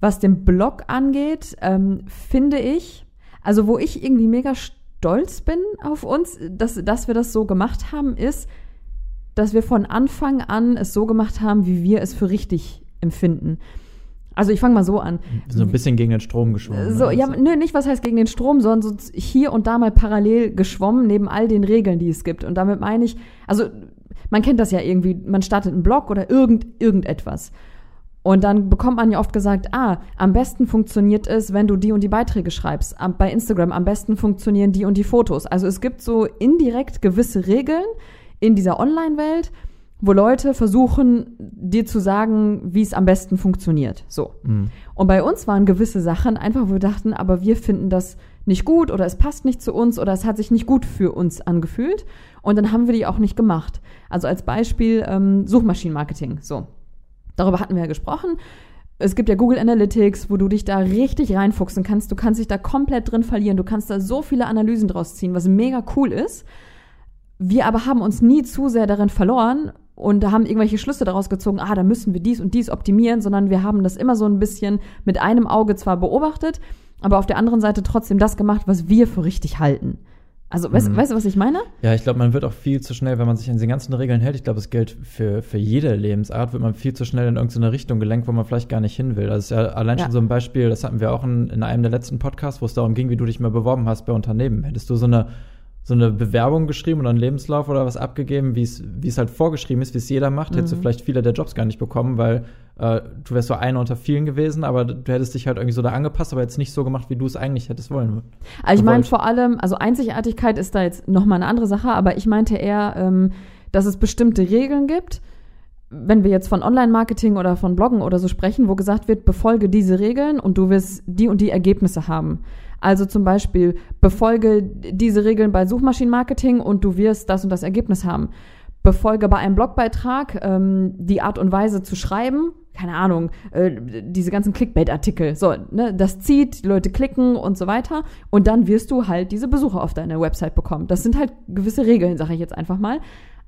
Speaker 1: Was den Blog angeht, ähm, finde ich, also wo ich irgendwie mega stolz bin auf uns, dass, dass wir das so gemacht haben, ist, dass wir von Anfang an es so gemacht haben, wie wir es für richtig empfinden. Also ich fange mal so an.
Speaker 2: So ein bisschen gegen den Strom geschwommen.
Speaker 1: So, ja, nö, nicht was heißt gegen den Strom, sondern so hier und da mal parallel geschwommen neben all den Regeln, die es gibt. Und damit meine ich, also man kennt das ja irgendwie, man startet einen Blog oder irgend, irgendetwas. Und dann bekommt man ja oft gesagt, ah, am besten funktioniert es, wenn du die und die Beiträge schreibst. Bei Instagram am besten funktionieren die und die Fotos. Also es gibt so indirekt gewisse Regeln in dieser Online-Welt, wo Leute versuchen, dir zu sagen, wie es am besten funktioniert. So.
Speaker 2: Mhm.
Speaker 1: Und bei uns waren gewisse Sachen einfach, wo wir dachten, aber wir finden das nicht gut oder es passt nicht zu uns oder es hat sich nicht gut für uns angefühlt. Und dann haben wir die auch nicht gemacht. Also als Beispiel ähm, Suchmaschinenmarketing. So. Darüber hatten wir ja gesprochen. Es gibt ja Google Analytics, wo du dich da richtig reinfuchsen kannst. Du kannst dich da komplett drin verlieren. Du kannst da so viele Analysen draus ziehen, was mega cool ist. Wir aber haben uns nie zu sehr darin verloren und haben irgendwelche Schlüsse daraus gezogen, ah, da müssen wir dies und dies optimieren, sondern wir haben das immer so ein bisschen mit einem Auge zwar beobachtet, aber auf der anderen Seite trotzdem das gemacht, was wir für richtig halten. Also, weißt,
Speaker 2: Mhm.
Speaker 1: weißt du, was ich meine?
Speaker 2: Ja, ich glaube, man wird auch viel zu schnell, wenn man sich an diese ganzen Regeln hält. Ich glaube, es gilt für, für jede Lebensart, wird man viel zu schnell in irgendeine Richtung gelenkt, wo man vielleicht gar nicht hin will. Das ist ja allein
Speaker 1: Ja.
Speaker 2: schon so ein Beispiel, das hatten wir auch in, in einem der letzten Podcasts, wo es darum ging, wie du dich mal beworben hast bei Unternehmen. Hättest du so eine, so eine Bewerbung geschrieben oder einen Lebenslauf oder was abgegeben, wie es halt vorgeschrieben ist, wie es jeder macht, hättest du
Speaker 1: Mhm.
Speaker 2: vielleicht viele der Jobs gar nicht bekommen, weil äh, du wärst so einer unter vielen gewesen, aber du hättest dich halt irgendwie so da angepasst, aber jetzt nicht so gemacht, wie du es eigentlich hättest wollen.
Speaker 1: Also ich meine vor allem, also Einzigartigkeit ist da jetzt nochmal eine andere Sache, aber ich meinte eher, ähm, dass es bestimmte Regeln gibt, wenn wir jetzt von Online-Marketing oder von Bloggen oder so sprechen, wo gesagt wird, befolge diese Regeln und du wirst die und die Ergebnisse haben. Also zum Beispiel, befolge diese Regeln bei Suchmaschinenmarketing und du wirst das und das Ergebnis haben. Befolge bei einem Blogbeitrag ähm, die Art und Weise zu schreiben, keine Ahnung, äh, diese ganzen Clickbait-Artikel. So, ne, das zieht, die Leute klicken und so weiter. Und dann wirst du halt diese Besucher auf deine Website bekommen. Das sind halt gewisse Regeln, sage ich jetzt einfach mal.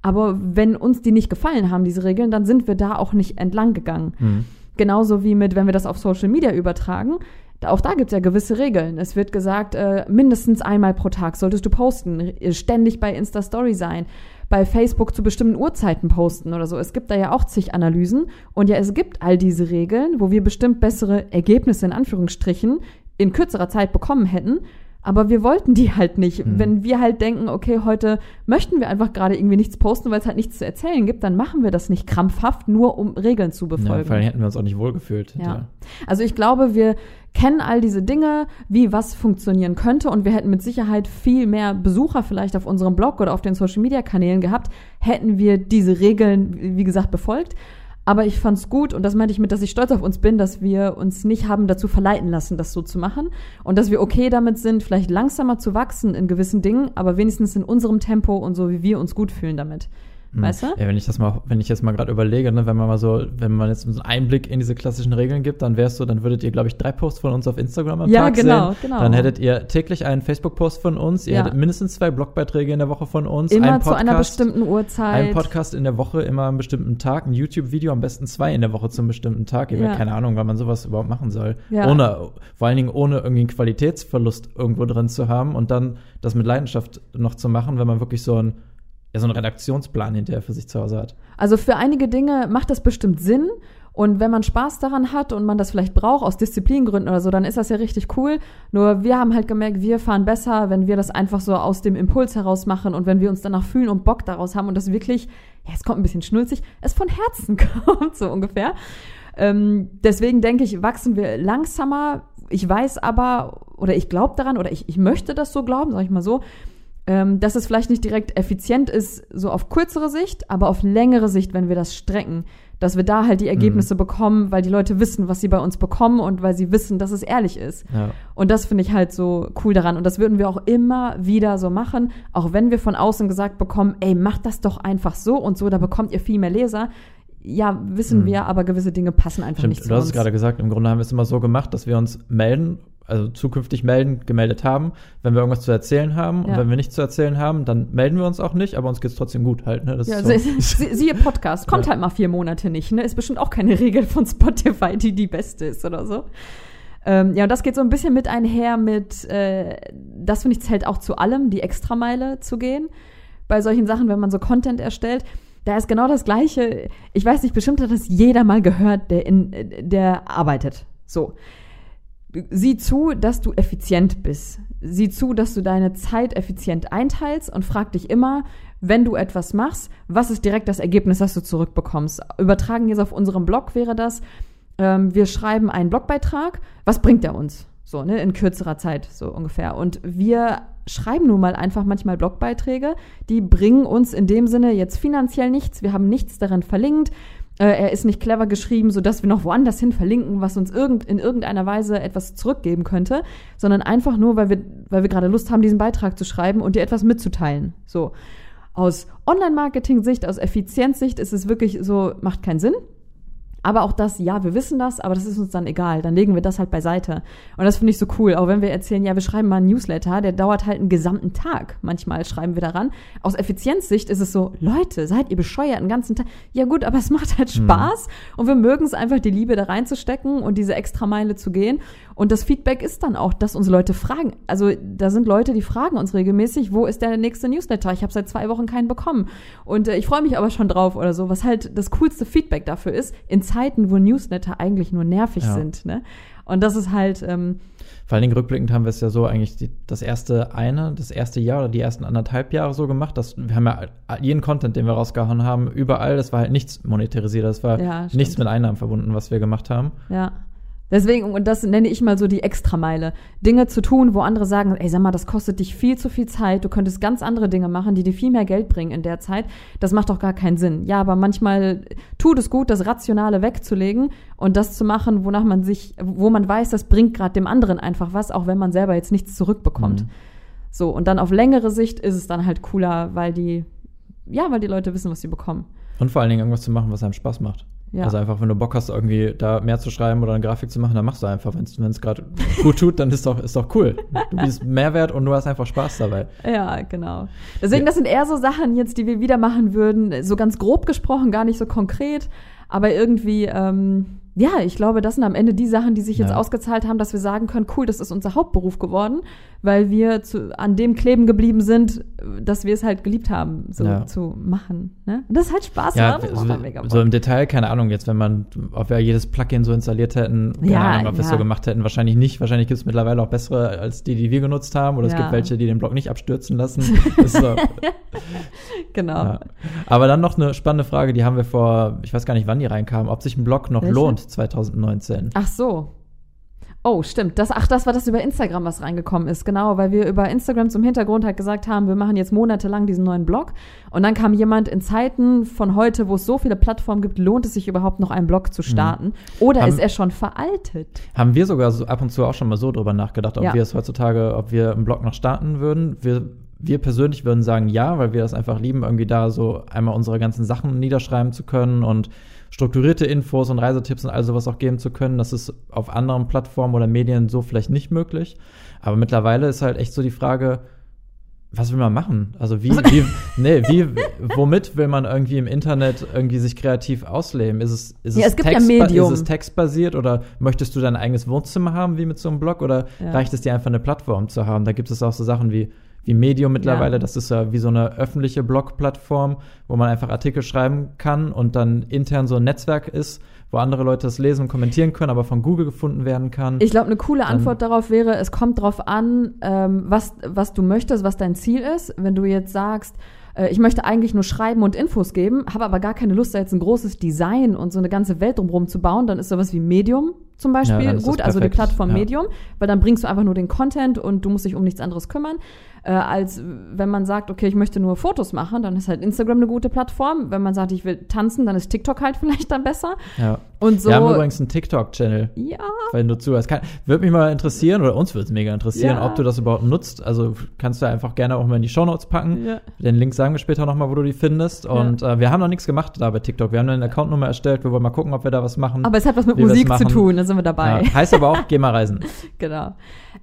Speaker 1: Aber wenn uns die nicht gefallen haben, diese Regeln, dann sind wir da auch nicht entlang gegangen.
Speaker 2: Mhm.
Speaker 1: Genauso wie mit, wenn wir das auf Social Media übertragen, auch da gibt es ja gewisse Regeln. Es wird gesagt, äh, mindestens einmal pro Tag solltest du posten, r- ständig bei Insta-Story sein, bei Facebook zu bestimmten Uhrzeiten posten oder so. Es gibt da ja auch zig Analysen. Und ja, es gibt all diese Regeln, wo wir bestimmt bessere Ergebnisse in Anführungsstrichen in kürzerer Zeit bekommen hätten. Aber wir wollten die halt nicht.
Speaker 2: Mhm.
Speaker 1: Wenn wir halt denken, okay, heute möchten wir einfach gerade irgendwie nichts posten, weil es halt nichts zu erzählen gibt, dann machen wir das nicht krampfhaft, nur um Regeln zu
Speaker 2: Ja,
Speaker 1: befolgen.
Speaker 2: vor allem hätten wir uns auch nicht wohlgefühlt.
Speaker 1: Ja. Also ich glaube, wir kennen all diese Dinge, wie was funktionieren könnte und wir hätten mit Sicherheit viel mehr Besucher vielleicht auf unserem Blog oder auf den Social Media Kanälen gehabt, hätten wir diese Regeln, wie gesagt, befolgt. Aber ich fand's gut und das meinte ich mit, dass ich stolz auf uns bin, dass wir uns nicht haben dazu verleiten lassen, das so zu machen und dass wir okay damit sind, vielleicht langsamer zu wachsen in gewissen Dingen, aber wenigstens in unserem Tempo und so, wie wir uns gut fühlen damit.
Speaker 2: Mhm.
Speaker 1: Weißt du?
Speaker 2: Ja, wenn ich das mal, wenn ich jetzt mal gerade überlege, ne, wenn man mal so, wenn man jetzt so einen Einblick in diese klassischen Regeln gibt, dann wär's so, dann würdet ihr, glaube ich, drei Posts von uns auf Instagram am
Speaker 1: Ja,
Speaker 2: Tag
Speaker 1: genau,
Speaker 2: sehen.
Speaker 1: genau.
Speaker 2: Dann hättet ihr täglich einen Facebook-Post von uns, ihr
Speaker 1: Ja.
Speaker 2: hättet mindestens zwei Blogbeiträge in der Woche von uns,
Speaker 1: Immer
Speaker 2: einen
Speaker 1: zu einer bestimmten Uhrzeit.
Speaker 2: Ein Podcast in der Woche, immer am bestimmten Tag, ein YouTube-Video, am besten zwei in der Woche zum bestimmten Tag. Ich
Speaker 1: Ja.
Speaker 2: habe keine Ahnung, wann man sowas überhaupt machen soll.
Speaker 1: Ja.
Speaker 2: Ohne, vor allen Dingen ohne irgendwie einen Qualitätsverlust irgendwo drin zu haben und dann das mit Leidenschaft noch zu machen, wenn man wirklich so ein ja, so einen Redaktionsplan hinterher für sich zu Hause hat.
Speaker 1: Also für einige Dinge macht das bestimmt Sinn. Und wenn man Spaß daran hat und man das vielleicht braucht, aus Disziplingründen oder so, dann ist das ja richtig cool. Nur wir haben halt gemerkt, wir fahren besser, wenn wir das einfach so aus dem Impuls heraus machen und wenn wir uns danach fühlen und Bock daraus haben und das wirklich, ja, es kommt ein bisschen schnulzig, es von Herzen kommt, so ungefähr. Ähm, deswegen denke ich, wachsen wir langsamer. Ich weiß aber, oder ich glaube daran, oder ich, ich möchte das so glauben, sag ich mal so, ähm, dass es vielleicht nicht direkt effizient ist, so auf kürzere Sicht, aber auf längere Sicht, wenn wir das strecken, dass wir da halt die Ergebnisse bekommen, weil die Leute wissen, was sie bei uns bekommen und weil sie wissen, dass es ehrlich ist.
Speaker 2: Ja.
Speaker 1: Und das finde ich halt so cool daran. Und das würden wir auch immer wieder so machen, auch wenn wir von außen gesagt bekommen, ey, macht das doch einfach so und so, da bekommt ihr viel mehr Leser. Ja, wissen
Speaker 2: Mhm.
Speaker 1: wir, aber gewisse Dinge passen einfach
Speaker 2: Stimmt,
Speaker 1: nicht zu
Speaker 2: du hast
Speaker 1: uns.
Speaker 2: es gerade gesagt, im Grunde haben wir es immer so gemacht, dass wir uns melden, also zukünftig melden, gemeldet haben, wenn wir irgendwas zu erzählen haben.
Speaker 1: Ja.
Speaker 2: Und wenn wir nichts zu erzählen haben, dann melden wir uns auch nicht, aber uns geht's trotzdem gut halt. Ne? Das
Speaker 1: Ja,
Speaker 2: so.
Speaker 1: sie, siehe Podcast, kommt
Speaker 2: Ja.
Speaker 1: halt mal vier Monate nicht, ne? Ist bestimmt auch keine Regel von Spotify, die die beste ist oder so. Ähm, ja, und das geht so ein bisschen mit einher mit, äh, das finde ich zählt auch zu allem, die Extrameile zu gehen. Bei solchen Sachen, wenn man so Content erstellt, da ist genau das Gleiche. Ich weiß nicht, bestimmt hat das jeder mal gehört, der in, äh, der arbeitet. So. Sieh zu, dass du effizient bist. Sieh zu, dass du deine Zeit effizient einteilst und frag dich immer, wenn du etwas machst, was ist direkt das Ergebnis, das du zurückbekommst? Übertragen jetzt auf unserem Blog wäre das, ähm, wir schreiben einen Blogbeitrag, was bringt er uns? So, ne, in kürzerer Zeit, so ungefähr. Und wir schreiben nun mal einfach manchmal Blogbeiträge, die bringen uns in dem Sinne jetzt finanziell nichts, wir haben nichts darin verlinkt, äh, er ist nicht clever geschrieben, sodass wir noch woanders hin verlinken, was uns irgend, in irgendeiner Weise etwas zurückgeben könnte, sondern einfach nur, weil wir, weil wir gerade Lust haben, diesen Beitrag zu schreiben und dir etwas mitzuteilen. So. Aus Online-Marketing-Sicht, aus Effizienzsicht ist es wirklich so, macht keinen Sinn. Aber auch das, ja, wir wissen das, aber das ist uns dann egal. Dann legen wir das halt beiseite. Und das finde ich so cool. Auch wenn wir erzählen, ja, wir schreiben mal einen Newsletter, der dauert halt einen gesamten Tag. Manchmal schreiben wir daran. Aus Effizienzsicht ist es so, Leute, seid ihr bescheuert einen ganzen Tag? Ja gut, aber es macht halt
Speaker 2: Mhm.
Speaker 1: Spaß. Und wir mögen es einfach, die Liebe da reinzustecken und diese extra Meile zu gehen. Und das Feedback ist dann auch, dass uns Leute fragen. Also da sind Leute, die fragen uns regelmäßig, wo ist der nächste Newsletter? Ich habe seit zwei Wochen keinen bekommen. Und äh, ich freue mich aber schon drauf oder so, was halt das coolste Feedback dafür ist, in Zeiten, wo Newsletter eigentlich nur nervig
Speaker 2: Ja.
Speaker 1: sind. Ne? Und das ist halt, ähm,
Speaker 2: Vor allen Dingen rückblickend haben wir es ja so eigentlich die, das erste eine, das erste Jahr oder die ersten anderthalb Jahre so gemacht, dass wir haben ja jeden Content, den wir rausgehauen haben, überall, das war halt nichts monetarisiert, das war
Speaker 1: Ja,
Speaker 2: nichts mit Einnahmen verbunden, was wir gemacht haben.
Speaker 1: Ja. Deswegen, und das nenne ich mal so die Extrameile. Dinge zu tun, wo andere sagen, ey, sag mal, das kostet dich viel zu viel Zeit, du könntest ganz andere Dinge machen, die dir viel mehr Geld bringen in der Zeit. Das macht doch gar keinen Sinn. Ja, aber manchmal tut es gut, das Rationale wegzulegen und das zu machen, wonach man sich, wo man weiß, das bringt gerade dem anderen einfach was, auch wenn man selber jetzt nichts zurückbekommt.
Speaker 2: Mhm.
Speaker 1: So, und dann auf längere Sicht ist es dann halt cooler, weil die, ja, weil die Leute wissen, was sie bekommen.
Speaker 2: Und vor allen Dingen irgendwas zu machen, was einem Spaß macht.
Speaker 1: Ja.
Speaker 2: Also einfach, wenn du Bock hast, irgendwie da mehr zu schreiben oder eine Grafik zu machen, dann machst du einfach. Wenn es gerade gut tut, dann ist doch, ist doch cool. Du bist Mehrwert und du hast einfach Spaß dabei.
Speaker 1: Ja, genau. Deswegen, das sind eher so Sachen jetzt, die wir wieder machen würden, so ganz grob gesprochen, gar nicht so konkret, aber irgendwie, ähm, ja, ich glaube, das sind am Ende die Sachen, die sich jetzt
Speaker 2: Ja.
Speaker 1: ausgezahlt haben, dass wir sagen können, cool, das ist unser Hauptberuf geworden, weil wir zu, an dem kleben geblieben sind, dass wir es halt geliebt haben, so
Speaker 2: Ja.
Speaker 1: zu machen. Ne? Und das ist halt Spaß
Speaker 2: Ja, so,
Speaker 1: Bock.
Speaker 2: so im Detail, keine Ahnung, jetzt, wenn man, ob wir jedes Plugin so installiert hätten, keine
Speaker 1: Ja,
Speaker 2: Ahnung, ob wir es so gemacht hätten, wahrscheinlich nicht. Wahrscheinlich gibt es mittlerweile auch bessere als die, die wir genutzt haben. Oder es gibt welche, die den Blog nicht abstürzen lassen. So,
Speaker 1: genau.
Speaker 2: Aber dann noch eine spannende Frage, die haben wir vor, ich weiß gar nicht, wann die reinkam, ob sich ein Blog noch
Speaker 1: Welche?
Speaker 2: lohnt 2019.
Speaker 1: Ach so. Oh, stimmt. Das, ach, das war das über Instagram, was reingekommen ist. Genau, weil wir über Instagram zum Hintergrund halt gesagt haben, wir machen jetzt monatelang diesen neuen Blog. Und dann kam jemand in Zeiten von heute, wo es so viele Plattformen gibt, lohnt es sich überhaupt noch einen Blog zu starten? Oder
Speaker 2: Mhm. Haben-
Speaker 1: ist er schon veraltet?
Speaker 2: Haben wir sogar so ab und zu auch schon mal so drüber nachgedacht, ob
Speaker 1: Ja.
Speaker 2: wir es heutzutage, ob wir einen Blog noch starten würden. Wir, wir persönlich würden sagen ja, weil wir das einfach lieben, irgendwie da so einmal unsere ganzen Sachen niederschreiben zu können und strukturierte Infos und Reisetipps und all sowas auch geben zu können. Das ist auf anderen Plattformen oder Medien so vielleicht nicht möglich. Aber mittlerweile ist halt echt so die Frage, was will man machen? Also wie, wie, nee, wie, womit will man irgendwie im Internet irgendwie sich kreativ ausleben? Ist es, ist
Speaker 1: Ja,
Speaker 2: es,
Speaker 1: es gibt ja.
Speaker 2: Ist es textbasiert oder möchtest du dein eigenes Wohnzimmer haben, wie mit so einem Blog? Oder
Speaker 1: Ja.
Speaker 2: reicht es dir einfach eine Plattform zu haben? Da gibt es auch so Sachen wie, wie Medium mittlerweile.
Speaker 1: Ja.
Speaker 2: Das ist ja wie so eine öffentliche Blog-Plattform, wo man einfach Artikel schreiben kann und dann intern so ein Netzwerk ist, wo andere Leute das lesen und kommentieren können, aber von Google gefunden werden kann.
Speaker 1: Ich glaube, eine coole Antwort darauf wäre, es kommt drauf an, ähm, was, was du möchtest, was dein Ziel ist. Wenn du jetzt sagst, äh, ich möchte eigentlich nur schreiben und Infos geben, habe aber gar keine Lust, da jetzt ein großes Design und so eine ganze Welt drumherum zu bauen, dann ist sowas wie Medium zum Beispiel
Speaker 2: Ja,
Speaker 1: gut, also die Plattform
Speaker 2: ja.
Speaker 1: Medium, weil dann bringst du einfach nur den Content und du musst dich um nichts anderes kümmern. Äh, als wenn man sagt, okay, ich möchte nur Fotos machen, dann ist halt Instagram eine gute Plattform. Wenn man sagt, ich will tanzen, dann ist TikTok halt vielleicht dann besser.
Speaker 2: ja.
Speaker 1: Und so.
Speaker 2: Wir haben übrigens einen TikTok-Channel.
Speaker 1: ja,
Speaker 2: wenn du zuhörst. Kann, würde mich mal interessieren, oder uns würde es mega interessieren,
Speaker 1: Ja.
Speaker 2: ob du das überhaupt nutzt. Also kannst du einfach gerne auch mal in die Shownotes packen.
Speaker 1: Ja.
Speaker 2: Den Link sagen wir später nochmal, wo du die findest. Und äh, wir haben noch nichts gemacht da bei TikTok. Wir haben eine Accountnummer erstellt. Wir wollen mal gucken, ob wir da was machen.
Speaker 1: aber es hat was mit Musik zu tun, da sind wir dabei.
Speaker 2: Ja, heißt aber auch, geh mal reisen.
Speaker 1: Genau.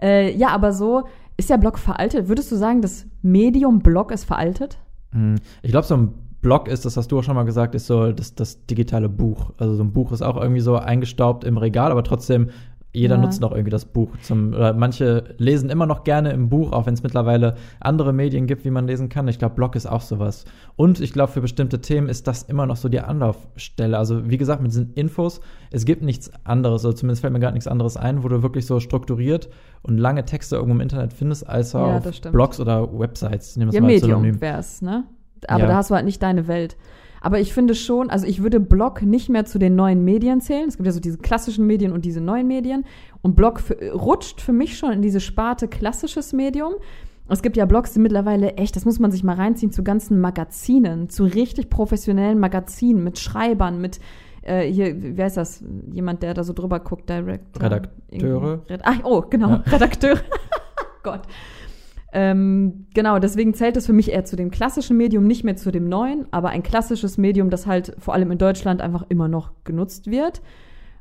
Speaker 1: Äh, ja, aber so ist der Blog veraltet. Würdest du sagen, das Medium Blog ist veraltet?
Speaker 2: Hm, Ich glaube, so ein Blog ist, das hast du auch schon mal gesagt, ist so das, das digitale Buch. Also so ein Buch ist auch irgendwie so eingestaubt im Regal, aber trotzdem, jeder
Speaker 1: Ja.
Speaker 2: nutzt noch irgendwie das Buch. Zum, oder manche lesen immer noch gerne im Buch, auch wenn es mittlerweile andere Medien gibt, wie man lesen kann. Ich glaube, Blog ist auch sowas. Und ich glaube, für bestimmte Themen ist das immer noch so die Anlaufstelle. Also wie gesagt, mit diesen Infos, es gibt nichts anderes, oder zumindest fällt mir gerade nichts anderes ein, wo du wirklich so strukturiert und lange Texte irgendwo im Internet findest, als
Speaker 1: Ja,
Speaker 2: auf. Blogs oder Websites. Nehmen wir es
Speaker 1: Ja,
Speaker 2: mal
Speaker 1: Medium
Speaker 2: Synonym.
Speaker 1: wär's, ne? Aber
Speaker 2: Ja.
Speaker 1: da hast du halt nicht deine Welt. Aber ich finde schon, also ich würde Blog nicht mehr zu den neuen Medien zählen. Es gibt ja so diese klassischen Medien und diese neuen Medien. Und Blog für, rutscht für mich schon in diese Sparte klassisches Medium. Es gibt ja Blogs, die mittlerweile echt, das muss man sich mal reinziehen, zu ganzen Magazinen, zu richtig professionellen Magazinen mit Schreibern, mit äh, hier, wie heißt das? Jemand, der da so drüber guckt, Director.
Speaker 2: Redakteure.
Speaker 1: Red Ach, oh, genau,
Speaker 2: Ja.
Speaker 1: Redakteure. Gott. Ähm, genau, deswegen zählt es für mich eher zu dem klassischen Medium, nicht mehr zu dem neuen, aber ein klassisches Medium, das halt vor allem in Deutschland einfach immer noch genutzt wird.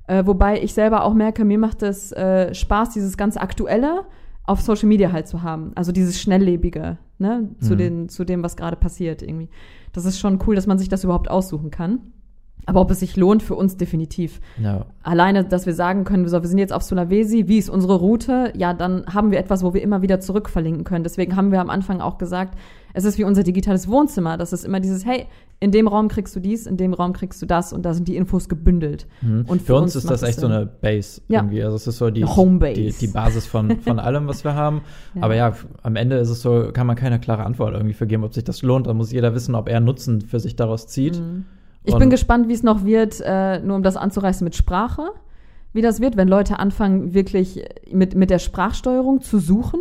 Speaker 1: Äh, wobei ich selber auch merke, mir macht es äh, Spaß, dieses ganz Aktuelle auf Social Media halt zu haben. Also dieses Schnelllebige, ne, zu,
Speaker 2: Mhm.
Speaker 1: den, zu dem, was gerade passiert irgendwie. Das ist schon cool, dass man sich das überhaupt aussuchen kann. Aber ob es sich lohnt, für uns definitiv.
Speaker 2: Ja.
Speaker 1: Alleine, dass wir sagen können, so, wir sind jetzt auf Sulawesi, wie ist unsere Route? Ja, dann haben wir etwas, wo wir immer wieder zurück verlinken können. Deswegen haben wir am Anfang auch gesagt, es ist wie unser digitales Wohnzimmer. Das ist immer dieses, hey, in dem Raum kriegst du dies, in dem Raum kriegst du das und da sind die Infos gebündelt.
Speaker 2: Mhm.
Speaker 1: Und
Speaker 2: für, uns, ist
Speaker 1: macht
Speaker 2: das echt so eine Base
Speaker 1: Ja.
Speaker 2: irgendwie. Also es ist so die, die, die Basis von, von allem, was wir haben.
Speaker 1: Ja.
Speaker 2: Aber ja, am Ende ist es so, kann man keine klare Antwort irgendwie für geben, ob sich das lohnt. Da muss jeder wissen, ob er Nutzen für sich daraus zieht.
Speaker 1: Mhm. Ich
Speaker 2: Und-
Speaker 1: bin gespannt, wie es noch wird, äh, nur um das anzureißen mit Sprache, wie das wird, wenn Leute anfangen, wirklich mit, mit der Sprachsteuerung zu suchen,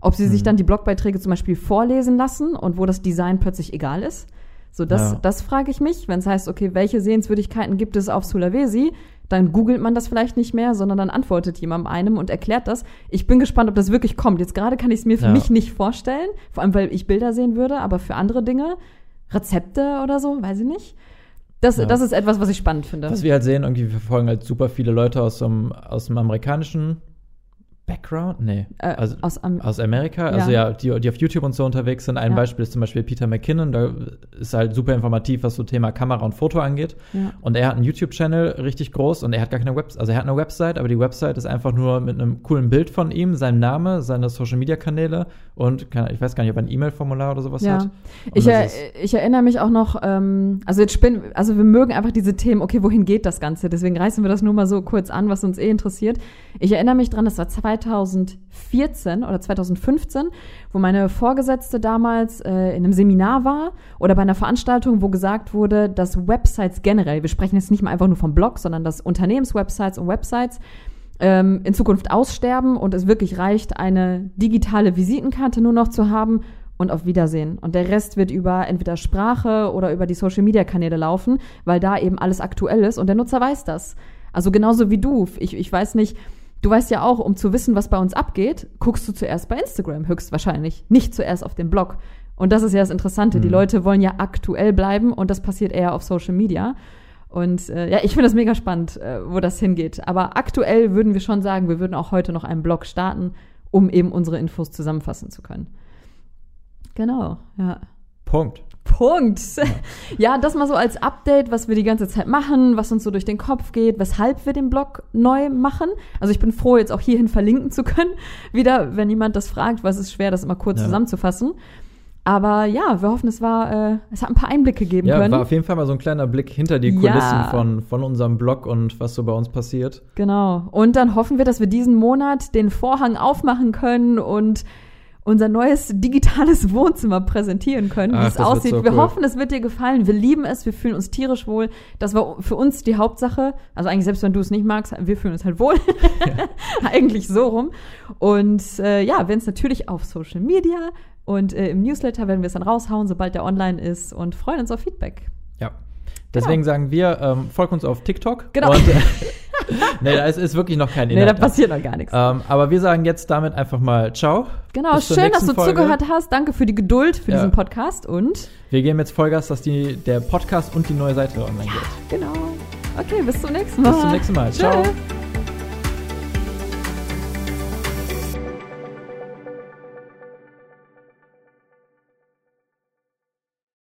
Speaker 1: ob sie sich
Speaker 2: Mhm.
Speaker 1: dann die Blogbeiträge zum Beispiel vorlesen lassen und wo das Design plötzlich egal ist. So, das,
Speaker 2: Ja.
Speaker 1: das frage ich mich. Wenn es heißt, okay, welche Sehenswürdigkeiten gibt es auf Sulawesi, dann googelt man das vielleicht nicht mehr, sondern dann antwortet jemand einem und erklärt das. Ich bin gespannt, ob das wirklich kommt. Jetzt gerade kann ich es mir für
Speaker 2: Ja.
Speaker 1: mich nicht vorstellen, vor allem weil ich Bilder sehen würde, aber für andere Dinge, Rezepte oder so, weiß ich nicht. Das,
Speaker 2: Ja.
Speaker 1: das ist etwas, was ich spannend finde.
Speaker 2: Was wir halt sehen, irgendwie wir verfolgen halt super viele Leute aus dem, aus dem amerikanischen Background? Nee.
Speaker 1: Äh,
Speaker 2: also,
Speaker 1: aus, Am
Speaker 2: aus Amerika, also
Speaker 1: Ja.
Speaker 2: ja, die, die auf YouTube und so unterwegs sind. Ein
Speaker 1: Ja.
Speaker 2: Beispiel ist zum Beispiel Peter McKinnon, da ist halt super informativ, was so Thema Kamera und Foto angeht.
Speaker 1: ja.
Speaker 2: Und er hat einen YouTube-Channel richtig groß und er hat gar keine Website, also er hat eine Website, aber die Website ist einfach nur mit einem coolen Bild von ihm, seinem Name, seine Social-Media-Kanäle und keine, ich weiß gar nicht, ob er ein E-Mail-Formular oder sowas hat. Und
Speaker 1: Ich, er, ich erinnere mich auch noch, ähm, also jetzt spinnen, also wir mögen einfach diese Themen, okay, wohin geht das Ganze? Deswegen reißen wir das nur mal so kurz an, was uns eh interessiert. Ich erinnere mich dran, das war 2014 oder 2015, wo meine Vorgesetzte damals äh, in einem Seminar war oder bei einer Veranstaltung, wo gesagt wurde, dass Websites generell, wir sprechen jetzt nicht mal einfach nur vom Blog, sondern dass Unternehmenswebsites und Websites ähm, in Zukunft aussterben und es wirklich reicht, eine digitale Visitenkarte nur noch zu haben und auf Wiedersehen. Und der Rest wird über entweder Sprache oder über die Social-Media-Kanäle laufen, weil da eben alles aktuell ist und der Nutzer weiß das. Also genauso wie du. Ich, ich weiß nicht, du weißt ja auch, um zu wissen, was bei uns abgeht, guckst du zuerst bei Instagram, höchstwahrscheinlich. Nicht zuerst auf dem Blog. Und das ist ja das Interessante. Die
Speaker 2: Mhm.
Speaker 1: Leute wollen ja aktuell bleiben und das passiert eher auf Social Media. Und äh, ja, ich finde das mega spannend, äh, wo das hingeht. Aber aktuell würden wir schon sagen, wir würden auch heute noch einen Blog starten, um eben unsere Infos zusammenfassen zu können. Genau, ja.
Speaker 2: Punkt.
Speaker 1: Punkt. Ja. das mal so als Update, was wir die ganze Zeit machen, was uns so durch den Kopf geht, weshalb wir den Blog neu machen. Also ich bin froh, jetzt auch hierhin verlinken zu können. Wieder, wenn jemand das fragt, weil es ist schwer, das immer kurz
Speaker 2: Ja.
Speaker 1: zusammenzufassen. Aber ja, wir hoffen, es war, äh, es hat ein paar Einblicke geben
Speaker 2: Ja,
Speaker 1: können.
Speaker 2: war auf jeden Fall mal so ein kleiner Blick hinter die
Speaker 1: Ja.
Speaker 2: Kulissen von, von unserem Blog und was so bei uns passiert.
Speaker 1: Genau. Und dann hoffen wir, dass wir diesen Monat den Vorhang aufmachen können und unser neues digitales Wohnzimmer präsentieren können, wie es aussieht.
Speaker 2: so
Speaker 1: wir
Speaker 2: cool.
Speaker 1: hoffen, es wird dir gefallen. Wir lieben es, wir fühlen uns tierisch wohl. Das war für uns die Hauptsache. Also eigentlich selbst wenn du es nicht magst, wir fühlen uns halt wohl. eigentlich so rum. Und äh, ja, wenn es natürlich auf Social Media und äh, im Newsletter werden wir es dann raushauen, sobald der online ist und freuen uns auf Feedback.
Speaker 2: Ja. Deswegen sagen wir, ähm, folgt uns auf TikTok.
Speaker 1: Genau.
Speaker 2: Und, nee, da ist, ist wirklich noch kein
Speaker 1: Nee, da
Speaker 2: Inhalt.
Speaker 1: passiert noch gar nichts.
Speaker 2: ähm, aber wir sagen jetzt damit einfach mal Ciao.
Speaker 1: Genau, schön, dass du
Speaker 2: Folge.
Speaker 1: zugehört hast. Danke für die Geduld für
Speaker 2: Ja.
Speaker 1: diesen Podcast und
Speaker 2: Wir geben jetzt Vollgas, dass die, der Podcast und die neue Seite online geht.
Speaker 1: genau. Okay, bis zum nächsten Mal.
Speaker 2: Bis zum nächsten Mal. Ciao.
Speaker 1: Tschüss.